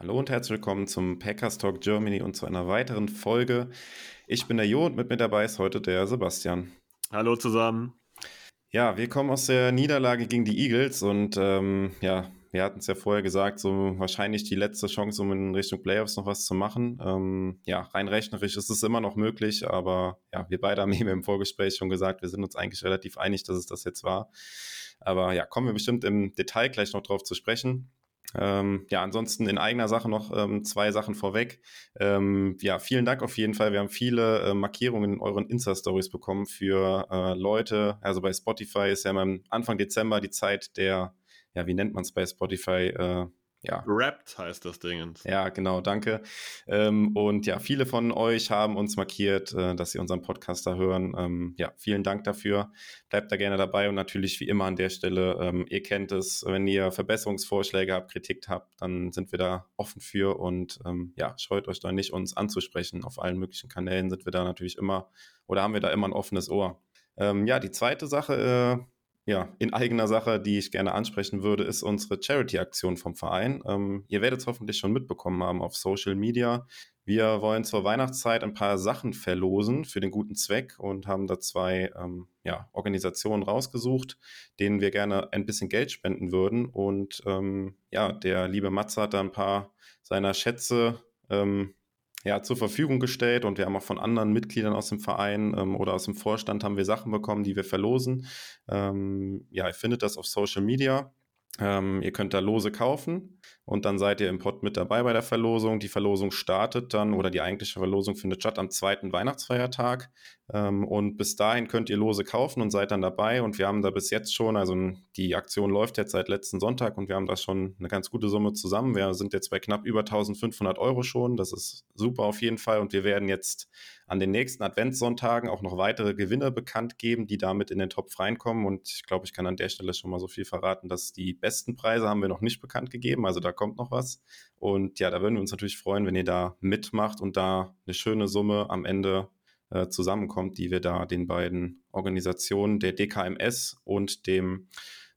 Hallo und herzlich willkommen zum Packers Talk Germany und zu einer weiteren Folge. Ich bin der Jo und mit mir dabei ist heute der Sebastian. Hallo zusammen. Ja, wir kommen aus der Niederlage gegen die Eagles und ähm, ja, wir hatten es ja vorher gesagt, so wahrscheinlich die letzte Chance, um in Richtung Playoffs noch was zu machen. Ähm, ja, rein rechnerisch ist es immer noch möglich, aber ja, wir beide haben eben im Vorgespräch schon gesagt, wir sind uns eigentlich relativ einig, dass es das jetzt war. Aber ja, kommen wir bestimmt im Detail gleich noch drauf zu sprechen. Ähm, ja, ansonsten in eigener Sache noch ähm, zwei Sachen vorweg. Ähm, ja, vielen Dank auf jeden Fall. Wir haben viele äh, Markierungen in euren Insta-Stories bekommen für äh, Leute. Also bei Spotify ist ja am Anfang Dezember die Zeit der, ja, wie nennt man es bei Spotify? Äh, ja. Wrapped heißt das Ding. Ja, genau, danke. Ähm, und ja, viele von euch haben uns markiert, äh, dass sie unseren Podcast da hören. Ähm, ja, vielen Dank dafür. Bleibt da gerne dabei und natürlich wie immer an der Stelle, ähm, ihr kennt es, wenn ihr Verbesserungsvorschläge habt, Kritik habt, dann sind wir da offen für und ähm, ja, scheut euch da nicht, uns anzusprechen. Auf allen möglichen Kanälen sind wir da natürlich immer oder haben wir da immer ein offenes Ohr. Ähm, ja, die zweite Sache, äh, ja, in eigener Sache, die ich gerne ansprechen würde, ist unsere Charity-Aktion vom Verein. Ähm, ihr werdet es hoffentlich schon mitbekommen haben auf Social Media. Wir wollen zur Weihnachtszeit ein paar Sachen verlosen für den guten Zweck und haben da zwei ähm, ja, Organisationen rausgesucht, denen wir gerne ein bisschen Geld spenden würden. Und ähm, ja, der liebe Matze hat da ein paar seiner Schätze ähm, ja, zur Verfügung gestellt und wir haben auch von anderen Mitgliedern aus dem Verein ähm, oder aus dem Vorstand haben wir Sachen bekommen, die wir verlosen. Ähm, ja, ihr findet das auf Social Media. Ähm, ihr könnt da Lose kaufen und dann seid ihr im Pod mit dabei bei der Verlosung. Die Verlosung startet dann oder die eigentliche Verlosung findet statt am zweiten Weihnachtsfeiertag. Ähm, und bis dahin könnt ihr Lose kaufen und seid dann dabei. Und wir haben da bis jetzt schon, also die Aktion läuft jetzt seit letzten Sonntag und wir haben da schon eine ganz gute Summe zusammen. Wir sind jetzt bei knapp über 1500 Euro schon. Das ist super auf jeden Fall. Und wir werden jetzt an den nächsten Adventssonntagen auch noch weitere Gewinner bekannt geben, die damit in den Topf reinkommen. Und ich glaube, ich kann an der Stelle schon mal so viel verraten, dass die besten Preise haben wir noch nicht bekannt gegeben. Also da kommt noch was. Und ja, da würden wir uns natürlich freuen, wenn ihr da mitmacht und da eine schöne Summe am Ende äh, zusammenkommt, die wir da den beiden Organisationen, der DKMS und dem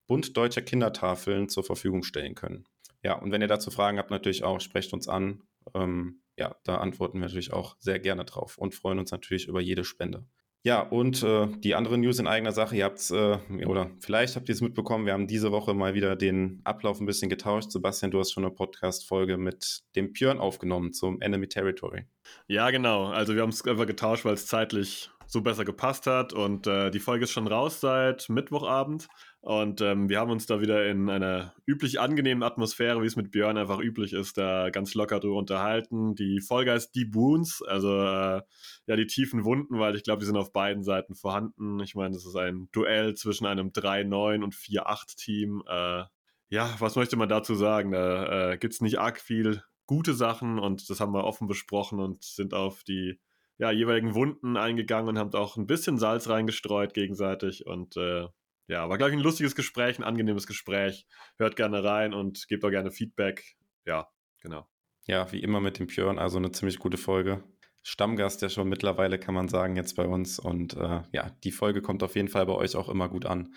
Bund Deutscher Kindertafeln zur Verfügung stellen können. Ja, und wenn ihr dazu Fragen habt, natürlich auch, sprecht uns an. Ähm, ja, da antworten wir natürlich auch sehr gerne drauf und freuen uns natürlich über jede Spende. Ja, und äh, die andere News in eigener Sache, ihr habt es, äh, oder vielleicht habt ihr es mitbekommen, wir haben diese Woche mal wieder den Ablauf ein bisschen getauscht. Sebastian, du hast schon eine Podcast-Folge mit dem Björn aufgenommen zum Enemy Territory. Ja, genau. Also wir haben es einfach getauscht, weil es zeitlich so besser gepasst hat und äh, die Folge ist schon raus seit Mittwochabend. Und ähm, wir haben uns da wieder in einer üblich angenehmen Atmosphäre, wie es mit Björn einfach üblich ist, da ganz locker drüber unterhalten. Die Folge heißt Deep Wounds, also äh, ja, die tiefen Wunden, weil ich glaube, die sind auf beiden Seiten vorhanden. Ich meine, das ist ein Duell zwischen einem 3-9 und 4-8-Team. Äh, ja, was möchte man dazu sagen? Da äh, gibt nicht arg viel gute Sachen und das haben wir offen besprochen und sind auf die ja, jeweiligen Wunden eingegangen und haben auch ein bisschen Salz reingestreut gegenseitig und äh, ja, war, glaube ich, ein lustiges Gespräch, ein angenehmes Gespräch. Hört gerne rein und gebt auch gerne Feedback. Ja, genau. Ja, wie immer mit dem Björn, also eine ziemlich gute Folge. Stammgast ja schon mittlerweile, kann man sagen, jetzt bei uns. Und äh, ja, die Folge kommt auf jeden Fall bei euch auch immer gut an.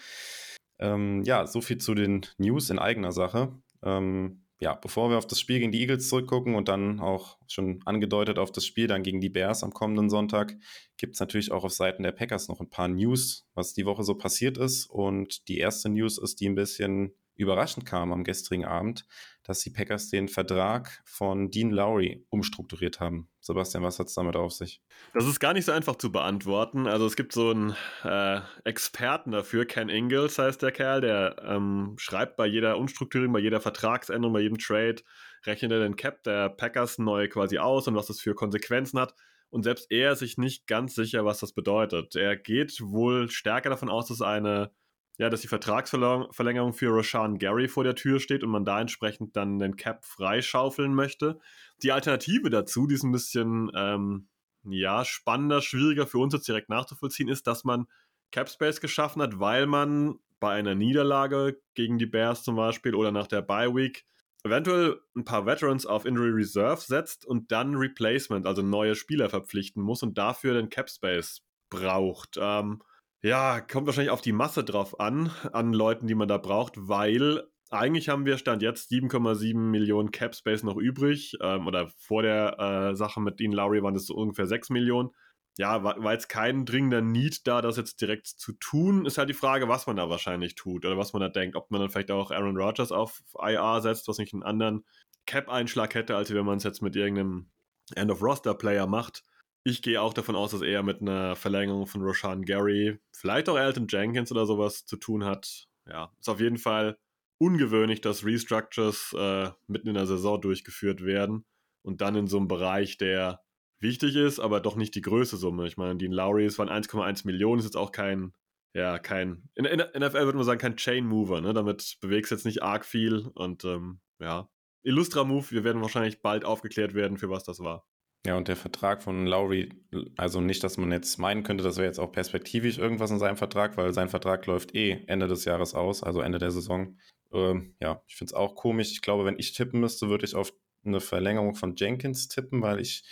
Ähm, ja, so viel zu den News in eigener Sache. Ähm, ja, bevor wir auf das Spiel gegen die Eagles zurückgucken und dann auch schon angedeutet auf das Spiel dann gegen die Bears am kommenden Sonntag, gibt es natürlich auch auf Seiten der Packers noch ein paar News, was die Woche so passiert ist. Und die erste News ist, die ein bisschen überraschend kam am gestrigen Abend, dass die Packers den Vertrag von Dean Lowry umstrukturiert haben. Sebastian, was hat es damit auf sich? Das ist gar nicht so einfach zu beantworten. Also es gibt so einen äh, Experten dafür, Ken Ingalls heißt der Kerl, der ähm, schreibt bei jeder Umstrukturierung, bei jeder Vertragsänderung, bei jedem Trade, rechnet er den Cap der Packers neu quasi aus und was das für Konsequenzen hat. Und selbst er ist sich nicht ganz sicher, was das bedeutet. Er geht wohl stärker davon aus, dass eine ja, dass die Vertragsverlängerung für Rashan Gary vor der Tür steht und man da entsprechend dann den Cap freischaufeln möchte. Die Alternative dazu, die ist ein bisschen ähm, ja, spannender, schwieriger für uns jetzt direkt nachzuvollziehen, ist, dass man Cap Space geschaffen hat, weil man bei einer Niederlage gegen die Bears zum Beispiel oder nach der Bye Week eventuell ein paar Veterans auf Injury Reserve setzt und dann Replacement, also neue Spieler verpflichten muss und dafür den Cap Space braucht. Ähm, ja, kommt wahrscheinlich auf die Masse drauf an, an Leuten, die man da braucht, weil eigentlich haben wir Stand jetzt 7,7 Millionen Cap Space noch übrig. Ähm, oder vor der äh, Sache mit Dean Lowry waren es so ungefähr 6 Millionen. Ja, war, war jetzt kein dringender Need da, das jetzt direkt zu tun. Ist halt die Frage, was man da wahrscheinlich tut oder was man da denkt. Ob man dann vielleicht auch Aaron Rodgers auf IR setzt, was nicht einen anderen Cap-Einschlag hätte, als wenn man es jetzt mit irgendeinem End-of-Roster-Player macht. Ich gehe auch davon aus, dass er mit einer Verlängerung von Roshan Gary, vielleicht auch Elton Jenkins oder sowas zu tun hat. Ja, ist auf jeden Fall ungewöhnlich, dass Restructures äh, mitten in der Saison durchgeführt werden und dann in so einem Bereich, der wichtig ist, aber doch nicht die größte Summe. Ich meine, Dean Lowry, es waren 1,1 Millionen, ist jetzt auch kein, ja, kein, in der NFL würde man sagen, kein Chain Mover, ne? Damit bewegst du jetzt nicht arg viel und ähm, ja, Illustra Move, wir werden wahrscheinlich bald aufgeklärt werden, für was das war. Ja, und der Vertrag von Lowry, also nicht, dass man jetzt meinen könnte, das wäre jetzt auch perspektivisch irgendwas in seinem Vertrag, weil sein Vertrag läuft eh Ende des Jahres aus, also Ende der Saison. Ähm, ja, ich finde es auch komisch. Ich glaube, wenn ich tippen müsste, würde ich auf eine Verlängerung von Jenkins tippen, weil ich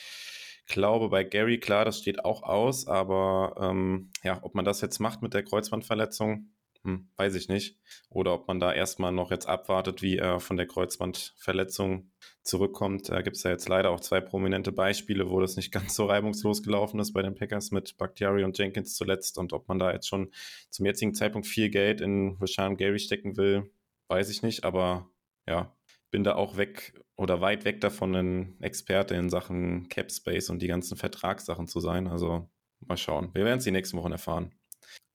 glaube, bei Gary, klar, das steht auch aus, aber ähm, ja, ob man das jetzt macht mit der Kreuzbandverletzung, hm, weiß ich nicht. Oder ob man da erstmal noch jetzt abwartet, wie er von der Kreuzbandverletzung zurückkommt. Da gibt es ja jetzt leider auch zwei prominente Beispiele, wo das nicht ganz so reibungslos gelaufen ist bei den Packers mit Bakhtiari und Jenkins zuletzt. Und ob man da jetzt schon zum jetzigen Zeitpunkt viel Geld in Rashan Gary stecken will, weiß ich nicht. Aber ja, bin da auch weg oder weit weg davon, ein Experte in Sachen Cap Space und die ganzen Vertragssachen zu sein. Also mal schauen. Wir werden es die nächsten Wochen erfahren.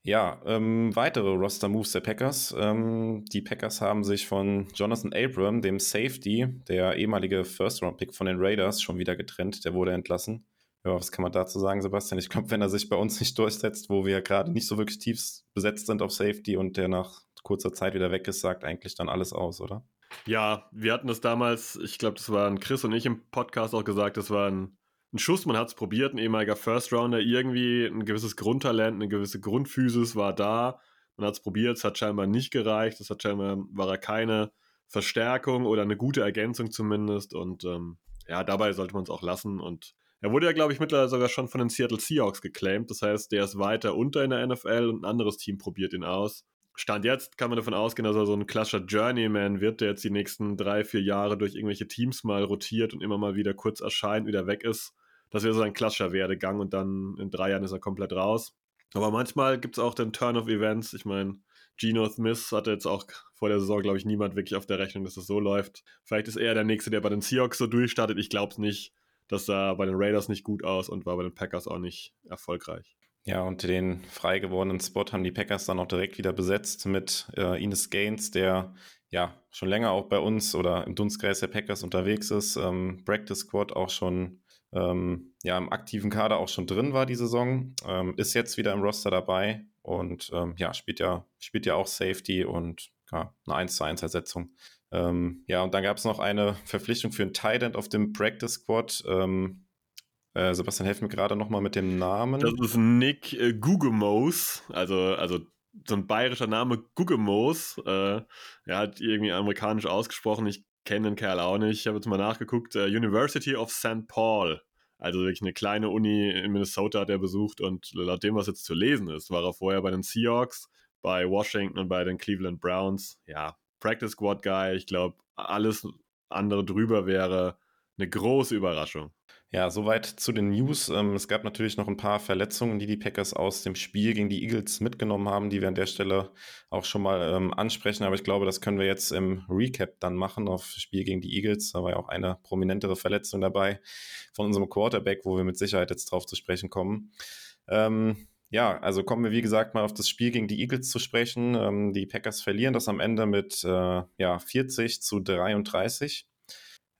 Ja, ähm, weitere Roster-Moves der Packers. Ähm, die Packers haben sich von Jonathan Abram, dem Safety, der ehemalige First-Round-Pick von den Raiders, schon wieder getrennt. Der wurde entlassen. Ja, was kann man dazu sagen, Sebastian? Ich glaube, wenn er sich bei uns nicht durchsetzt, wo wir gerade nicht so wirklich tief besetzt sind auf Safety und der nach kurzer Zeit wieder weg ist, sagt eigentlich dann alles aus, oder? Ja, wir hatten das damals, ich glaube, das waren Chris und ich im Podcast auch gesagt, das war ein, ein Schuss, man hat es probiert, ein ehemaliger First Rounder, irgendwie ein gewisses Grundtalent, eine gewisse Grundphysis war da. Man hat es probiert, es hat scheinbar nicht gereicht, es hat scheinbar, war er keine Verstärkung oder eine gute Ergänzung zumindest. Und ähm, ja, dabei sollte man es auch lassen. Und er wurde ja, glaube ich, mittlerweile sogar schon von den Seattle Seahawks geclaimed. Das heißt, der ist weiter unter in der NFL und ein anderes Team probiert ihn aus. Stand jetzt kann man davon ausgehen, dass er so ein klassischer Journeyman wird, der jetzt die nächsten drei, vier Jahre durch irgendwelche Teams mal rotiert und immer mal wieder kurz erscheint, wieder weg ist. Das wäre so ein klassischer Werdegang und dann in drei Jahren ist er komplett raus. Aber manchmal gibt es auch den Turn of Events. Ich meine, Geno Smith hatte jetzt auch vor der Saison, glaube ich, niemand wirklich auf der Rechnung, dass das so läuft. Vielleicht ist er der Nächste, der bei den Seahawks so durchstartet. Ich glaube es nicht. Das sah bei den Raiders nicht gut aus und war bei den Packers auch nicht erfolgreich. Ja, und den frei gewordenen Spot haben die Packers dann auch direkt wieder besetzt mit äh, Ines Gaines, der ja schon länger auch bei uns oder im Dunstkreis der Packers unterwegs ist. Ähm, Practice Squad auch schon ähm, ja im aktiven Kader auch schon drin war die Saison, ähm, ist jetzt wieder im Roster dabei und ähm, ja, spielt ja, spielt ja auch Safety und ja, eine 1 zu 1 Ersetzung. Ähm, ja, und dann gab es noch eine Verpflichtung für einen Tight End auf dem Practice Squad. Ähm, äh, Sebastian, helf mir gerade nochmal mit dem Namen. Das ist Nick äh, Gugemos, also, also so ein bayerischer Name, Gugemos. Äh, er hat irgendwie amerikanisch ausgesprochen. Ich kenne den Kerl auch nicht. Ich habe jetzt mal nachgeguckt. Uh, University of St. Paul. Also wirklich eine kleine Uni in Minnesota hat er besucht und laut dem, was jetzt zu lesen ist, war er vorher bei den Seahawks, bei Washington und bei den Cleveland Browns. Ja, Practice Squad Guy. Ich glaube, alles andere drüber wäre eine große Überraschung. Ja, soweit zu den News. Ähm, es gab natürlich noch ein paar Verletzungen, die die Packers aus dem Spiel gegen die Eagles mitgenommen haben, die wir an der Stelle auch schon mal ähm, ansprechen. Aber ich glaube, das können wir jetzt im Recap dann machen auf Spiel gegen die Eagles. Da war ja auch eine prominentere Verletzung dabei von unserem Quarterback, wo wir mit Sicherheit jetzt drauf zu sprechen kommen. Ähm, ja, also kommen wir wie gesagt mal auf das Spiel gegen die Eagles zu sprechen. Ähm, die Packers verlieren das am Ende mit äh, ja, 40 zu 33.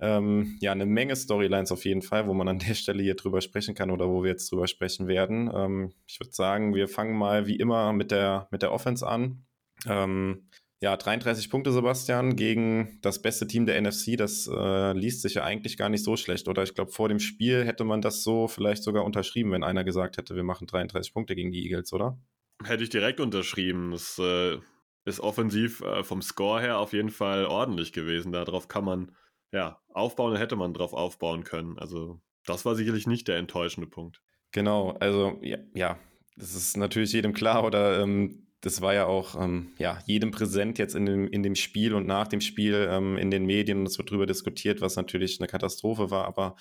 Ähm, ja, eine Menge Storylines auf jeden Fall, wo man an der Stelle hier drüber sprechen kann oder wo wir jetzt drüber sprechen werden. Ähm, ich würde sagen, wir fangen mal wie immer mit der, mit der Offense an. Ähm, ja, 33 Punkte, Sebastian, gegen das beste Team der NFC. Das äh, liest sich ja eigentlich gar nicht so schlecht, oder? Ich glaube, vor dem Spiel hätte man das so vielleicht sogar unterschrieben, wenn einer gesagt hätte, wir machen 33 Punkte gegen die Eagles, oder? Hätte ich direkt unterschrieben. Das äh, ist offensiv äh, vom Score her auf jeden Fall ordentlich gewesen. Darauf kann man ja aufbauen, hätte man drauf aufbauen können. Also, das war sicherlich nicht der enttäuschende Punkt. Genau, also ja, ja das ist natürlich jedem klar, oder ähm, das war ja auch ähm, ja, jedem präsent jetzt in dem, in dem Spiel und nach dem Spiel ähm, in den Medien und es wird darüber diskutiert, was natürlich eine Katastrophe war, aber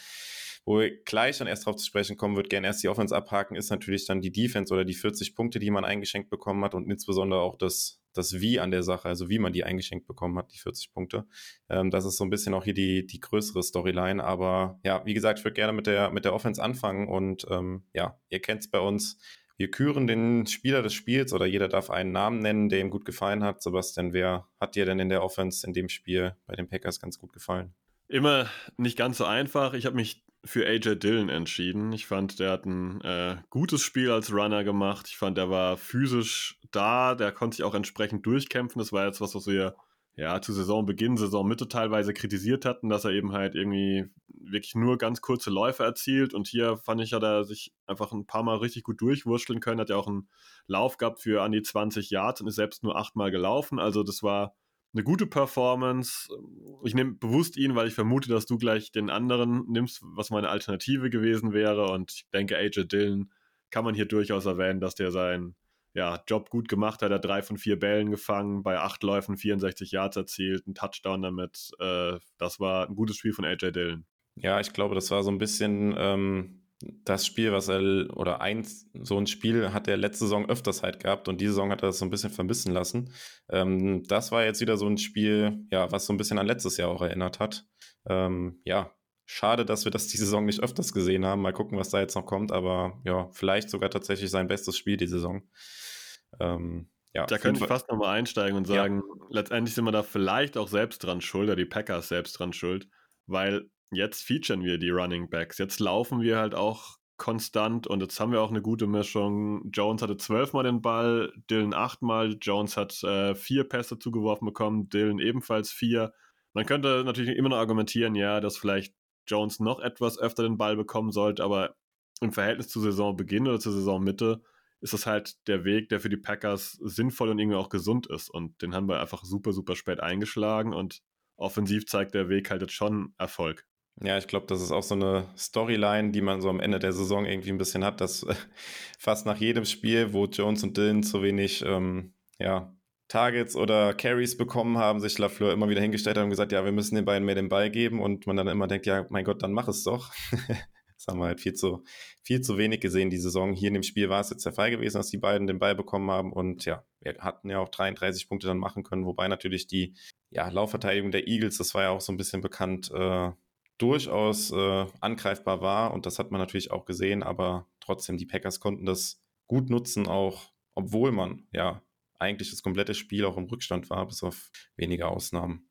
wo wir gleich dann erst darauf zu sprechen kommen, wird gerne erst die Offense abhaken, ist natürlich dann die Defense oder die 40 Punkte, die man eingeschenkt bekommen hat und insbesondere auch das, das Wie an der Sache, also wie man die eingeschenkt bekommen hat, die 40 Punkte. Ähm, das ist so ein bisschen auch hier die, die größere Storyline, aber ja, wie gesagt, ich würde gerne mit der, mit der Offense anfangen und ähm, ja, ihr kennt es bei uns, wir küren den Spieler des Spiels oder jeder darf einen Namen nennen, der ihm gut gefallen hat. Sebastian, wer hat dir denn in der Offense in dem Spiel bei den Packers ganz gut gefallen? Immer nicht ganz so einfach. Ich habe mich für AJ Dillon entschieden. Ich fand, der hat ein äh, gutes Spiel als Runner gemacht. Ich fand, der war physisch da, der konnte sich auch entsprechend durchkämpfen. Das war jetzt was, was wir ja, zu Saisonbeginn, Saisonmitte teilweise kritisiert hatten, dass er eben halt irgendwie wirklich nur ganz kurze Läufe erzielt. Und hier fand ich, hat er sich einfach ein paar Mal richtig gut durchwurschteln können. Hat ja auch einen Lauf gehabt für an die 20 Yards und ist selbst nur achtmal gelaufen. Also das war eine gute Performance. Ich nehme bewusst ihn, weil ich vermute, dass du gleich den anderen nimmst, was meine Alternative gewesen wäre. Und ich denke, AJ Dillon kann man hier durchaus erwähnen, dass der sein ja, Job gut gemacht hat. Er drei von vier Bällen gefangen, bei acht Läufen 64 Yards erzielt, einen Touchdown damit. Äh, das war ein gutes Spiel von AJ Dillon. Ja, ich glaube, das war so ein bisschen ähm, das Spiel, was er, oder eins, so ein Spiel hat er letzte Saison öfters halt gehabt und diese Saison hat er das so ein bisschen vermissen lassen. Ähm, das war jetzt wieder so ein Spiel, ja, was so ein bisschen an letztes Jahr auch erinnert hat. Ähm, ja, schade, dass wir das die Saison nicht öfters gesehen haben. Mal gucken, was da jetzt noch kommt, aber ja, vielleicht sogar tatsächlich sein bestes Spiel die Saison. Ähm, ja, da könnte ich fast nochmal einsteigen und sagen, ja. letztendlich sind wir da vielleicht auch selbst dran schuld, oder die Packers selbst dran schuld, weil jetzt featuren wir die Running Backs. Jetzt laufen wir halt auch konstant und jetzt haben wir auch eine gute Mischung. Jones hatte zwölfmal den Ball, Dylan achtmal, Jones hat äh, vier Pässe zugeworfen bekommen, Dylan ebenfalls vier. Man könnte natürlich immer noch argumentieren, ja, dass vielleicht Jones noch etwas öfter den Ball bekommen sollte, aber im Verhältnis zu Saisonbeginn oder zur Saisonmitte ist das halt der Weg, der für die Packers sinnvoll und irgendwie auch gesund ist. Und den haben wir einfach super, super spät eingeschlagen und offensiv zeigt der Weg halt jetzt schon Erfolg. Ja, ich glaube, das ist auch so eine Storyline, die man so am Ende der Saison irgendwie ein bisschen hat, dass fast nach jedem Spiel, wo Jones und Dylan zu wenig ähm, ja, Targets oder Carries bekommen haben, sich Lafleur immer wieder hingestellt hat und gesagt, ja, wir müssen den beiden mehr den Ball geben und man dann immer denkt, ja, mein Gott, dann mach es doch. Das haben wir halt viel zu, viel zu wenig gesehen die Saison. Hier in dem Spiel war es jetzt der Fall gewesen, dass die beiden den Ball bekommen haben und ja, wir hatten ja auch 33 Punkte dann machen können, wobei natürlich die ja, Laufverteidigung der Eagles, das war ja auch so ein bisschen bekannt, äh, durchaus äh, angreifbar war und das hat man natürlich auch gesehen, aber trotzdem, die Packers konnten das gut nutzen, auch obwohl man ja eigentlich das komplette Spiel auch im Rückstand war, bis auf wenige Ausnahmen.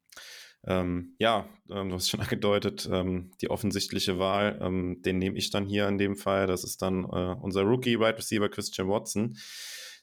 Ähm, ja, ähm, du hast schon angedeutet, ähm, die offensichtliche Wahl, ähm, den nehme ich dann hier in dem Fall. Das ist dann äh, unser Rookie Wide Receiver Christian Watson,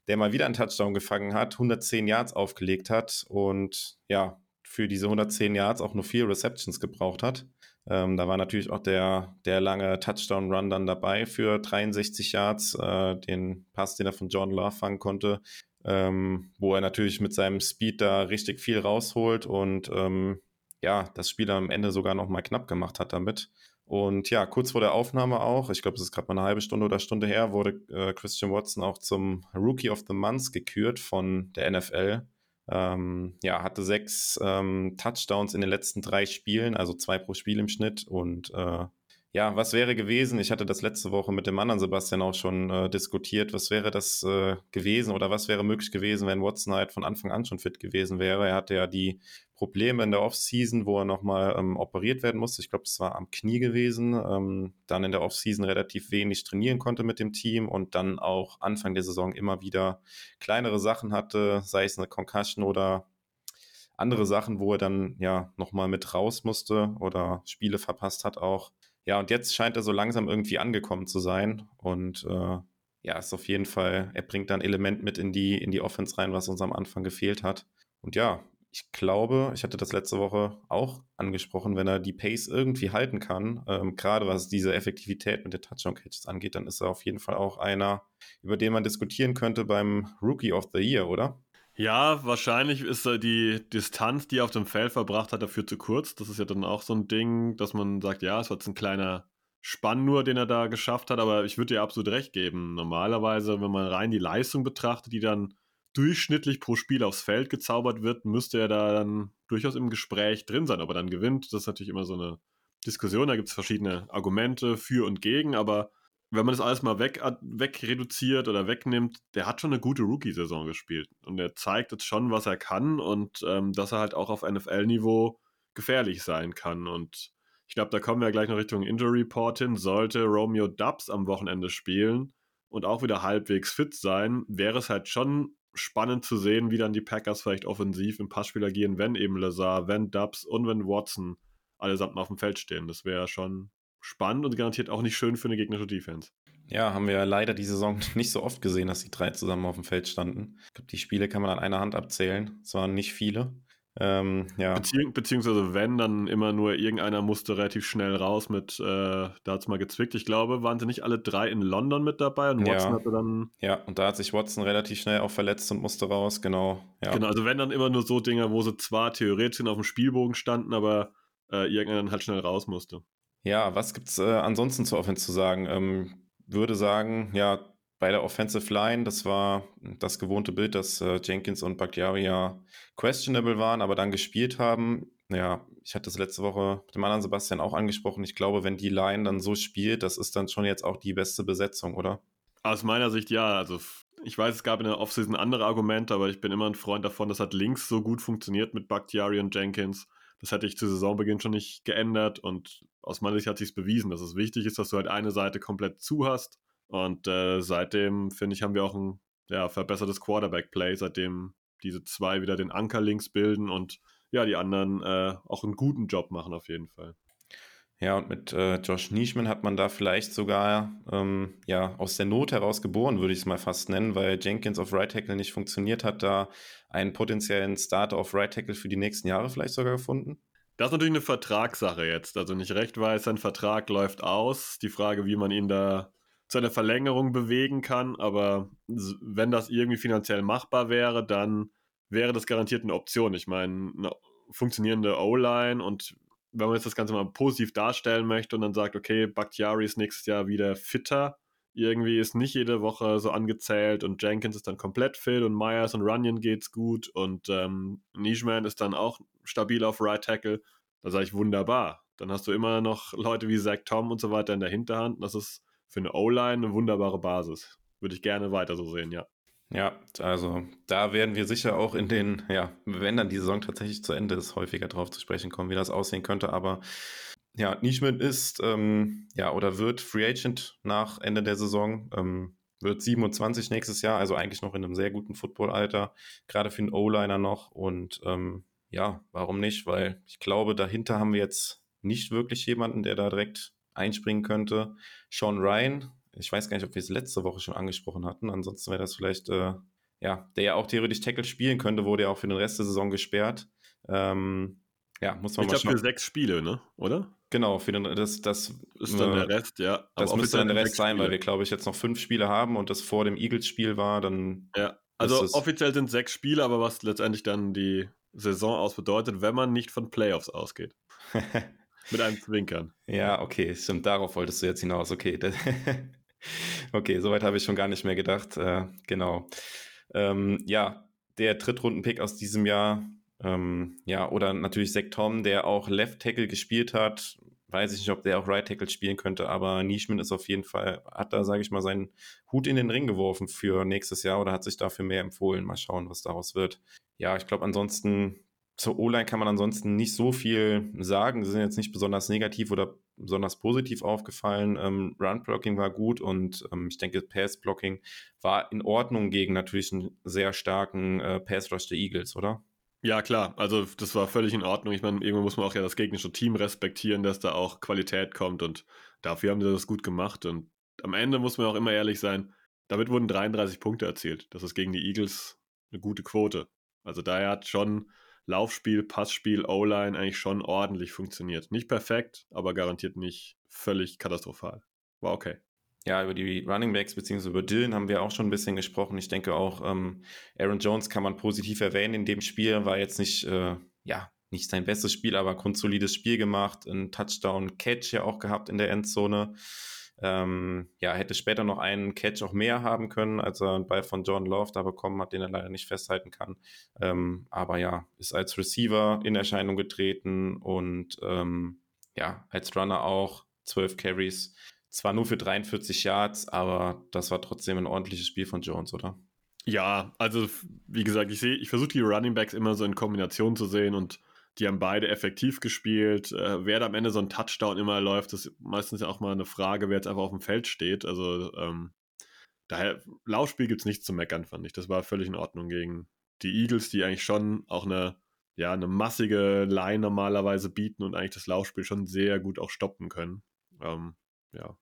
der mal wieder einen Touchdown gefangen hat, 110 Yards aufgelegt hat und ja, für diese 110 Yards auch nur vier Receptions gebraucht hat. Ähm, da war natürlich auch der, der lange Touchdown-Run dann dabei für 63 Yards, äh, den Pass, den er von John Love fangen konnte, ähm, wo er natürlich mit seinem Speed da richtig viel rausholt und ähm, ja, das Spiel am Ende sogar noch mal knapp gemacht hat damit. Und ja, kurz vor der Aufnahme auch, ich glaube, es ist gerade mal eine halbe Stunde oder Stunde her, wurde äh, Christian Watson auch zum Rookie of the Month gekürt von der NFL. Ähm, ja, hatte sechs ähm, Touchdowns in den letzten drei Spielen, also zwei pro Spiel im Schnitt und äh, ja, was wäre gewesen? Ich hatte das letzte Woche mit dem anderen Sebastian auch schon äh, diskutiert. Was wäre das äh, gewesen oder was wäre möglich gewesen, wenn Watson halt von Anfang an schon fit gewesen wäre? Er hatte ja die Probleme in der Offseason, wo er nochmal ähm, operiert werden musste. Ich glaube, es war am Knie gewesen. Ähm, dann in der Offseason relativ wenig trainieren konnte mit dem Team und dann auch Anfang der Saison immer wieder kleinere Sachen hatte, sei es eine Concussion oder andere Sachen, wo er dann ja nochmal mit raus musste oder Spiele verpasst hat auch. Ja, und jetzt scheint er so langsam irgendwie angekommen zu sein. Und äh, ja, ist auf jeden Fall, er bringt dann Element mit in die, in die Offense rein, was uns am Anfang gefehlt hat. Und ja, ich glaube, ich hatte das letzte Woche auch angesprochen, wenn er die Pace irgendwie halten kann, ähm, gerade was diese Effektivität mit den Touchdown-Catches angeht, dann ist er auf jeden Fall auch einer, über den man diskutieren könnte beim Rookie of the Year, oder? Ja, wahrscheinlich ist die Distanz, die er auf dem Feld verbracht hat, dafür zu kurz. Das ist ja dann auch so ein Ding, dass man sagt, ja, es war jetzt ein kleiner Spann nur, den er da geschafft hat, aber ich würde dir absolut recht geben. Normalerweise, wenn man rein die Leistung betrachtet, die dann durchschnittlich pro Spiel aufs Feld gezaubert wird, müsste er da dann durchaus im Gespräch drin sein. Ob er dann gewinnt, das ist natürlich immer so eine Diskussion. Da gibt es verschiedene Argumente für und gegen, aber wenn man das alles mal weg, weg reduziert oder wegnimmt, der hat schon eine gute Rookie-Saison gespielt. Und er zeigt jetzt schon, was er kann und ähm, dass er halt auch auf NFL-Niveau gefährlich sein kann. Und ich glaube, da kommen wir gleich noch Richtung Injury Report hin. Sollte Romeo Dubs am Wochenende spielen und auch wieder halbwegs fit sein, wäre es halt schon spannend zu sehen, wie dann die Packers vielleicht offensiv im Passspiel agieren, wenn eben Lazar, wenn Dubs und wenn Watson allesamt auf dem Feld stehen. Das wäre schon spannend und garantiert auch nicht schön für eine gegnerische Defense. Ja, haben wir ja leider die Saison nicht so oft gesehen, dass die drei zusammen auf dem Feld standen. Ich glaube, die Spiele kann man an einer Hand abzählen. Es waren nicht viele. Ähm, ja. Bezieh beziehungsweise wenn, dann immer nur irgendeiner musste relativ schnell raus mit, äh, da hat es mal gezwickt. Ich glaube, waren sie nicht alle drei in London mit dabei und Watson ja. hatte dann. Ja, und da hat sich Watson relativ schnell auch verletzt und musste raus, genau. Ja. Genau, also wenn dann immer nur so Dinge, wo sie zwar theoretisch auf dem Spielbogen standen, aber äh, irgendeiner dann halt schnell raus musste. Ja, was gibt's äh, ansonsten zur Offense zu sagen? Ähm, würde sagen, ja, bei der Offensive Line, das war das gewohnte Bild, dass äh, Jenkins und Bakhtiari ja questionable waren, aber dann gespielt haben. Ja, ich hatte das letzte Woche mit dem anderen Sebastian auch angesprochen. Ich glaube, wenn die Line dann so spielt, das ist dann schon jetzt auch die beste Besetzung, oder? Aus meiner Sicht ja. Also ich weiß, es gab in der Offseason andere Argumente, aber ich bin immer ein Freund davon, dass hat links so gut funktioniert mit Bakhtiari und Jenkins. Das hätte ich zu Saisonbeginn schon nicht geändert und aus meiner Sicht hat sich bewiesen, dass es wichtig ist, dass du halt eine Seite komplett zu hast und äh, seitdem, finde ich, haben wir auch ein ja, verbessertes Quarterback-Play, seitdem diese zwei wieder den Anker links bilden und ja, die anderen äh, auch einen guten Job machen auf jeden Fall. Ja, und mit äh, Josh Nischman hat man da vielleicht sogar ähm, ja, aus der Not heraus geboren, würde ich es mal fast nennen, weil Jenkins auf Right Tackle nicht funktioniert hat, da einen potenziellen Starter auf Right Tackle für die nächsten Jahre vielleicht sogar gefunden? Das ist natürlich eine Vertragssache jetzt. Also nicht recht weiß, sein Vertrag läuft aus. Die Frage, wie man ihn da zu einer Verlängerung bewegen kann. Aber wenn das irgendwie finanziell machbar wäre, dann wäre das garantiert eine Option. Ich meine, eine funktionierende O-Line und wenn man jetzt das Ganze mal positiv darstellen möchte und dann sagt, okay, Bakhtiari ist nächstes Jahr wieder fitter, irgendwie ist nicht jede Woche so angezählt und Jenkins ist dann komplett fit und Myers und Runyon geht's gut und ähm, Nijman ist dann auch stabil auf Right Tackle. Da sage ich wunderbar. Dann hast du immer noch Leute wie Zach Tom und so weiter in der Hinterhand. Das ist für eine O-Line eine wunderbare Basis. Würde ich gerne weiter so sehen, ja. Ja, also da werden wir sicher auch in den, ja, wenn dann die Saison tatsächlich zu Ende ist, häufiger drauf zu sprechen kommen, wie das aussehen könnte. Aber ja, Nischmidt ist, ähm, ja, oder wird Free Agent nach Ende der Saison, ähm, wird 27 nächstes Jahr, also eigentlich noch in einem sehr guten Footballalter, gerade für einen O-Liner noch. Und ähm, ja, warum nicht? Weil ich glaube, dahinter haben wir jetzt nicht wirklich jemanden, der da direkt einspringen könnte. Sean Ryan, ich weiß gar nicht, ob wir es letzte Woche schon angesprochen hatten. Ansonsten wäre das vielleicht, äh, ja, der ja auch theoretisch Tackle spielen könnte, wurde ja auch für den Rest der Saison gesperrt. Ähm, ja, muss man ich mal schauen. Ich glaube für sechs Spiele, ne? Oder? Genau, für den, das, das ist dann der Rest, ja. das müsste dann der Rest sein, weil wir, glaube ich, jetzt noch fünf Spiele haben und das vor dem Eagles-Spiel war, dann. Ja, also offiziell sind sechs Spiele, aber was letztendlich dann die Saison aus bedeutet, wenn man nicht von Playoffs ausgeht. Mit einem Zwinkern. Ja, okay, stimmt, darauf wolltest du jetzt hinaus. Okay, okay, soweit habe ich schon gar nicht mehr gedacht. Äh, genau. Ähm, ja, der Drittrunden-Pick aus diesem Jahr, ähm, ja, oder natürlich Zach Tom, der auch Left Tackle gespielt hat. Weiß ich nicht, ob der auch Right Tackle spielen könnte, aber Nischman ist auf jeden Fall, hat da, sage ich mal, seinen Hut in den Ring geworfen für nächstes Jahr oder hat sich dafür mehr empfohlen. Mal schauen, was daraus wird. Ja, ich glaube, ansonsten zur O-Line kann man ansonsten nicht so viel sagen. Sie sind jetzt nicht besonders negativ oder besonders positiv aufgefallen. Ähm, Run-Blocking war gut und ähm, ich denke, Pass-Blocking war in Ordnung gegen natürlich einen sehr starken äh, Pass-Rush der Eagles, oder? Ja, klar. Also, das war völlig in Ordnung. Ich meine, irgendwann muss man auch ja das gegnerische Team respektieren, dass da auch Qualität kommt und dafür haben sie das gut gemacht. Und am Ende muss man auch immer ehrlich sein, damit wurden 33 Punkte erzielt. Das ist gegen die Eagles eine gute Quote. Also daher hat schon Laufspiel, Passspiel, O-Line eigentlich schon ordentlich funktioniert. Nicht perfekt, aber garantiert nicht völlig katastrophal. War okay. Ja, über die Running Backs bzw. über Dylan haben wir auch schon ein bisschen gesprochen. Ich denke auch, ähm, Aaron Jones kann man positiv erwähnen in dem Spiel. War jetzt nicht, äh, ja, nicht sein bestes Spiel, aber grundsolides Spiel gemacht. Ein Touchdown-Catch ja auch gehabt in der Endzone. Ähm, ja, hätte später noch einen Catch auch mehr haben können, als er einen Ball von John Love da bekommen hat, den er leider nicht festhalten kann. Ähm, aber ja, ist als Receiver in Erscheinung getreten und ähm, ja, als Runner auch 12 Carries. Zwar nur für 43 Yards, aber das war trotzdem ein ordentliches Spiel von Jones, oder? Ja, also wie gesagt, ich sehe, ich versuche die Running Backs immer so in Kombination zu sehen und die haben beide effektiv gespielt. Äh, wer da am Ende so ein Touchdown immer läuft, ist meistens ja auch mal eine Frage, wer jetzt einfach auf dem Feld steht. Also ähm, daher, Laufspiel gibt es nichts zu meckern, fand ich. Das war völlig in Ordnung gegen die Eagles, die eigentlich schon auch eine, ja, eine massige Line normalerweise bieten und eigentlich das Laufspiel schon sehr gut auch stoppen können. Ähm, ja.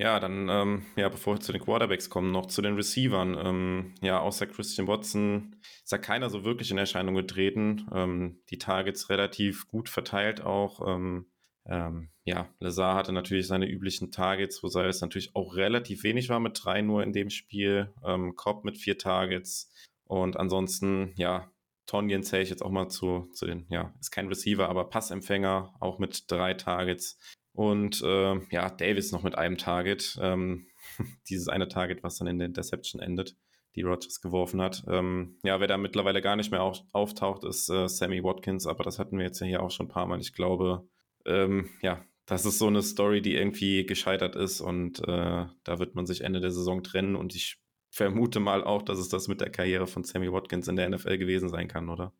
Ja, dann, ähm, ja, bevor wir zu den Quarterbacks kommen, noch zu den Receivern. Ähm, ja, außer Christian Watson ist da keiner so wirklich in Erscheinung getreten. Ähm, die Targets relativ gut verteilt auch. Ähm, ähm, ja, Lazar hatte natürlich seine üblichen Targets, wo es natürlich auch relativ wenig war mit drei nur in dem Spiel. Ähm, Cobb mit vier Targets. Und ansonsten, ja, Tonjen zähle ich jetzt auch mal zu, zu den, ja, ist kein Receiver, aber Passempfänger, auch mit drei Targets. Und äh, ja, Davis noch mit einem Target. Ähm, dieses eine Target, was dann in der Interception endet, die Rogers geworfen hat. Ähm, ja, wer da mittlerweile gar nicht mehr auf, auftaucht, ist äh, Sammy Watkins, aber das hatten wir jetzt ja hier auch schon ein paar Mal. Ich glaube, ähm, ja, das ist so eine Story, die irgendwie gescheitert ist und äh, da wird man sich Ende der Saison trennen und ich vermute mal auch, dass es das mit der Karriere von Sammy Watkins in der NFL gewesen sein kann, oder?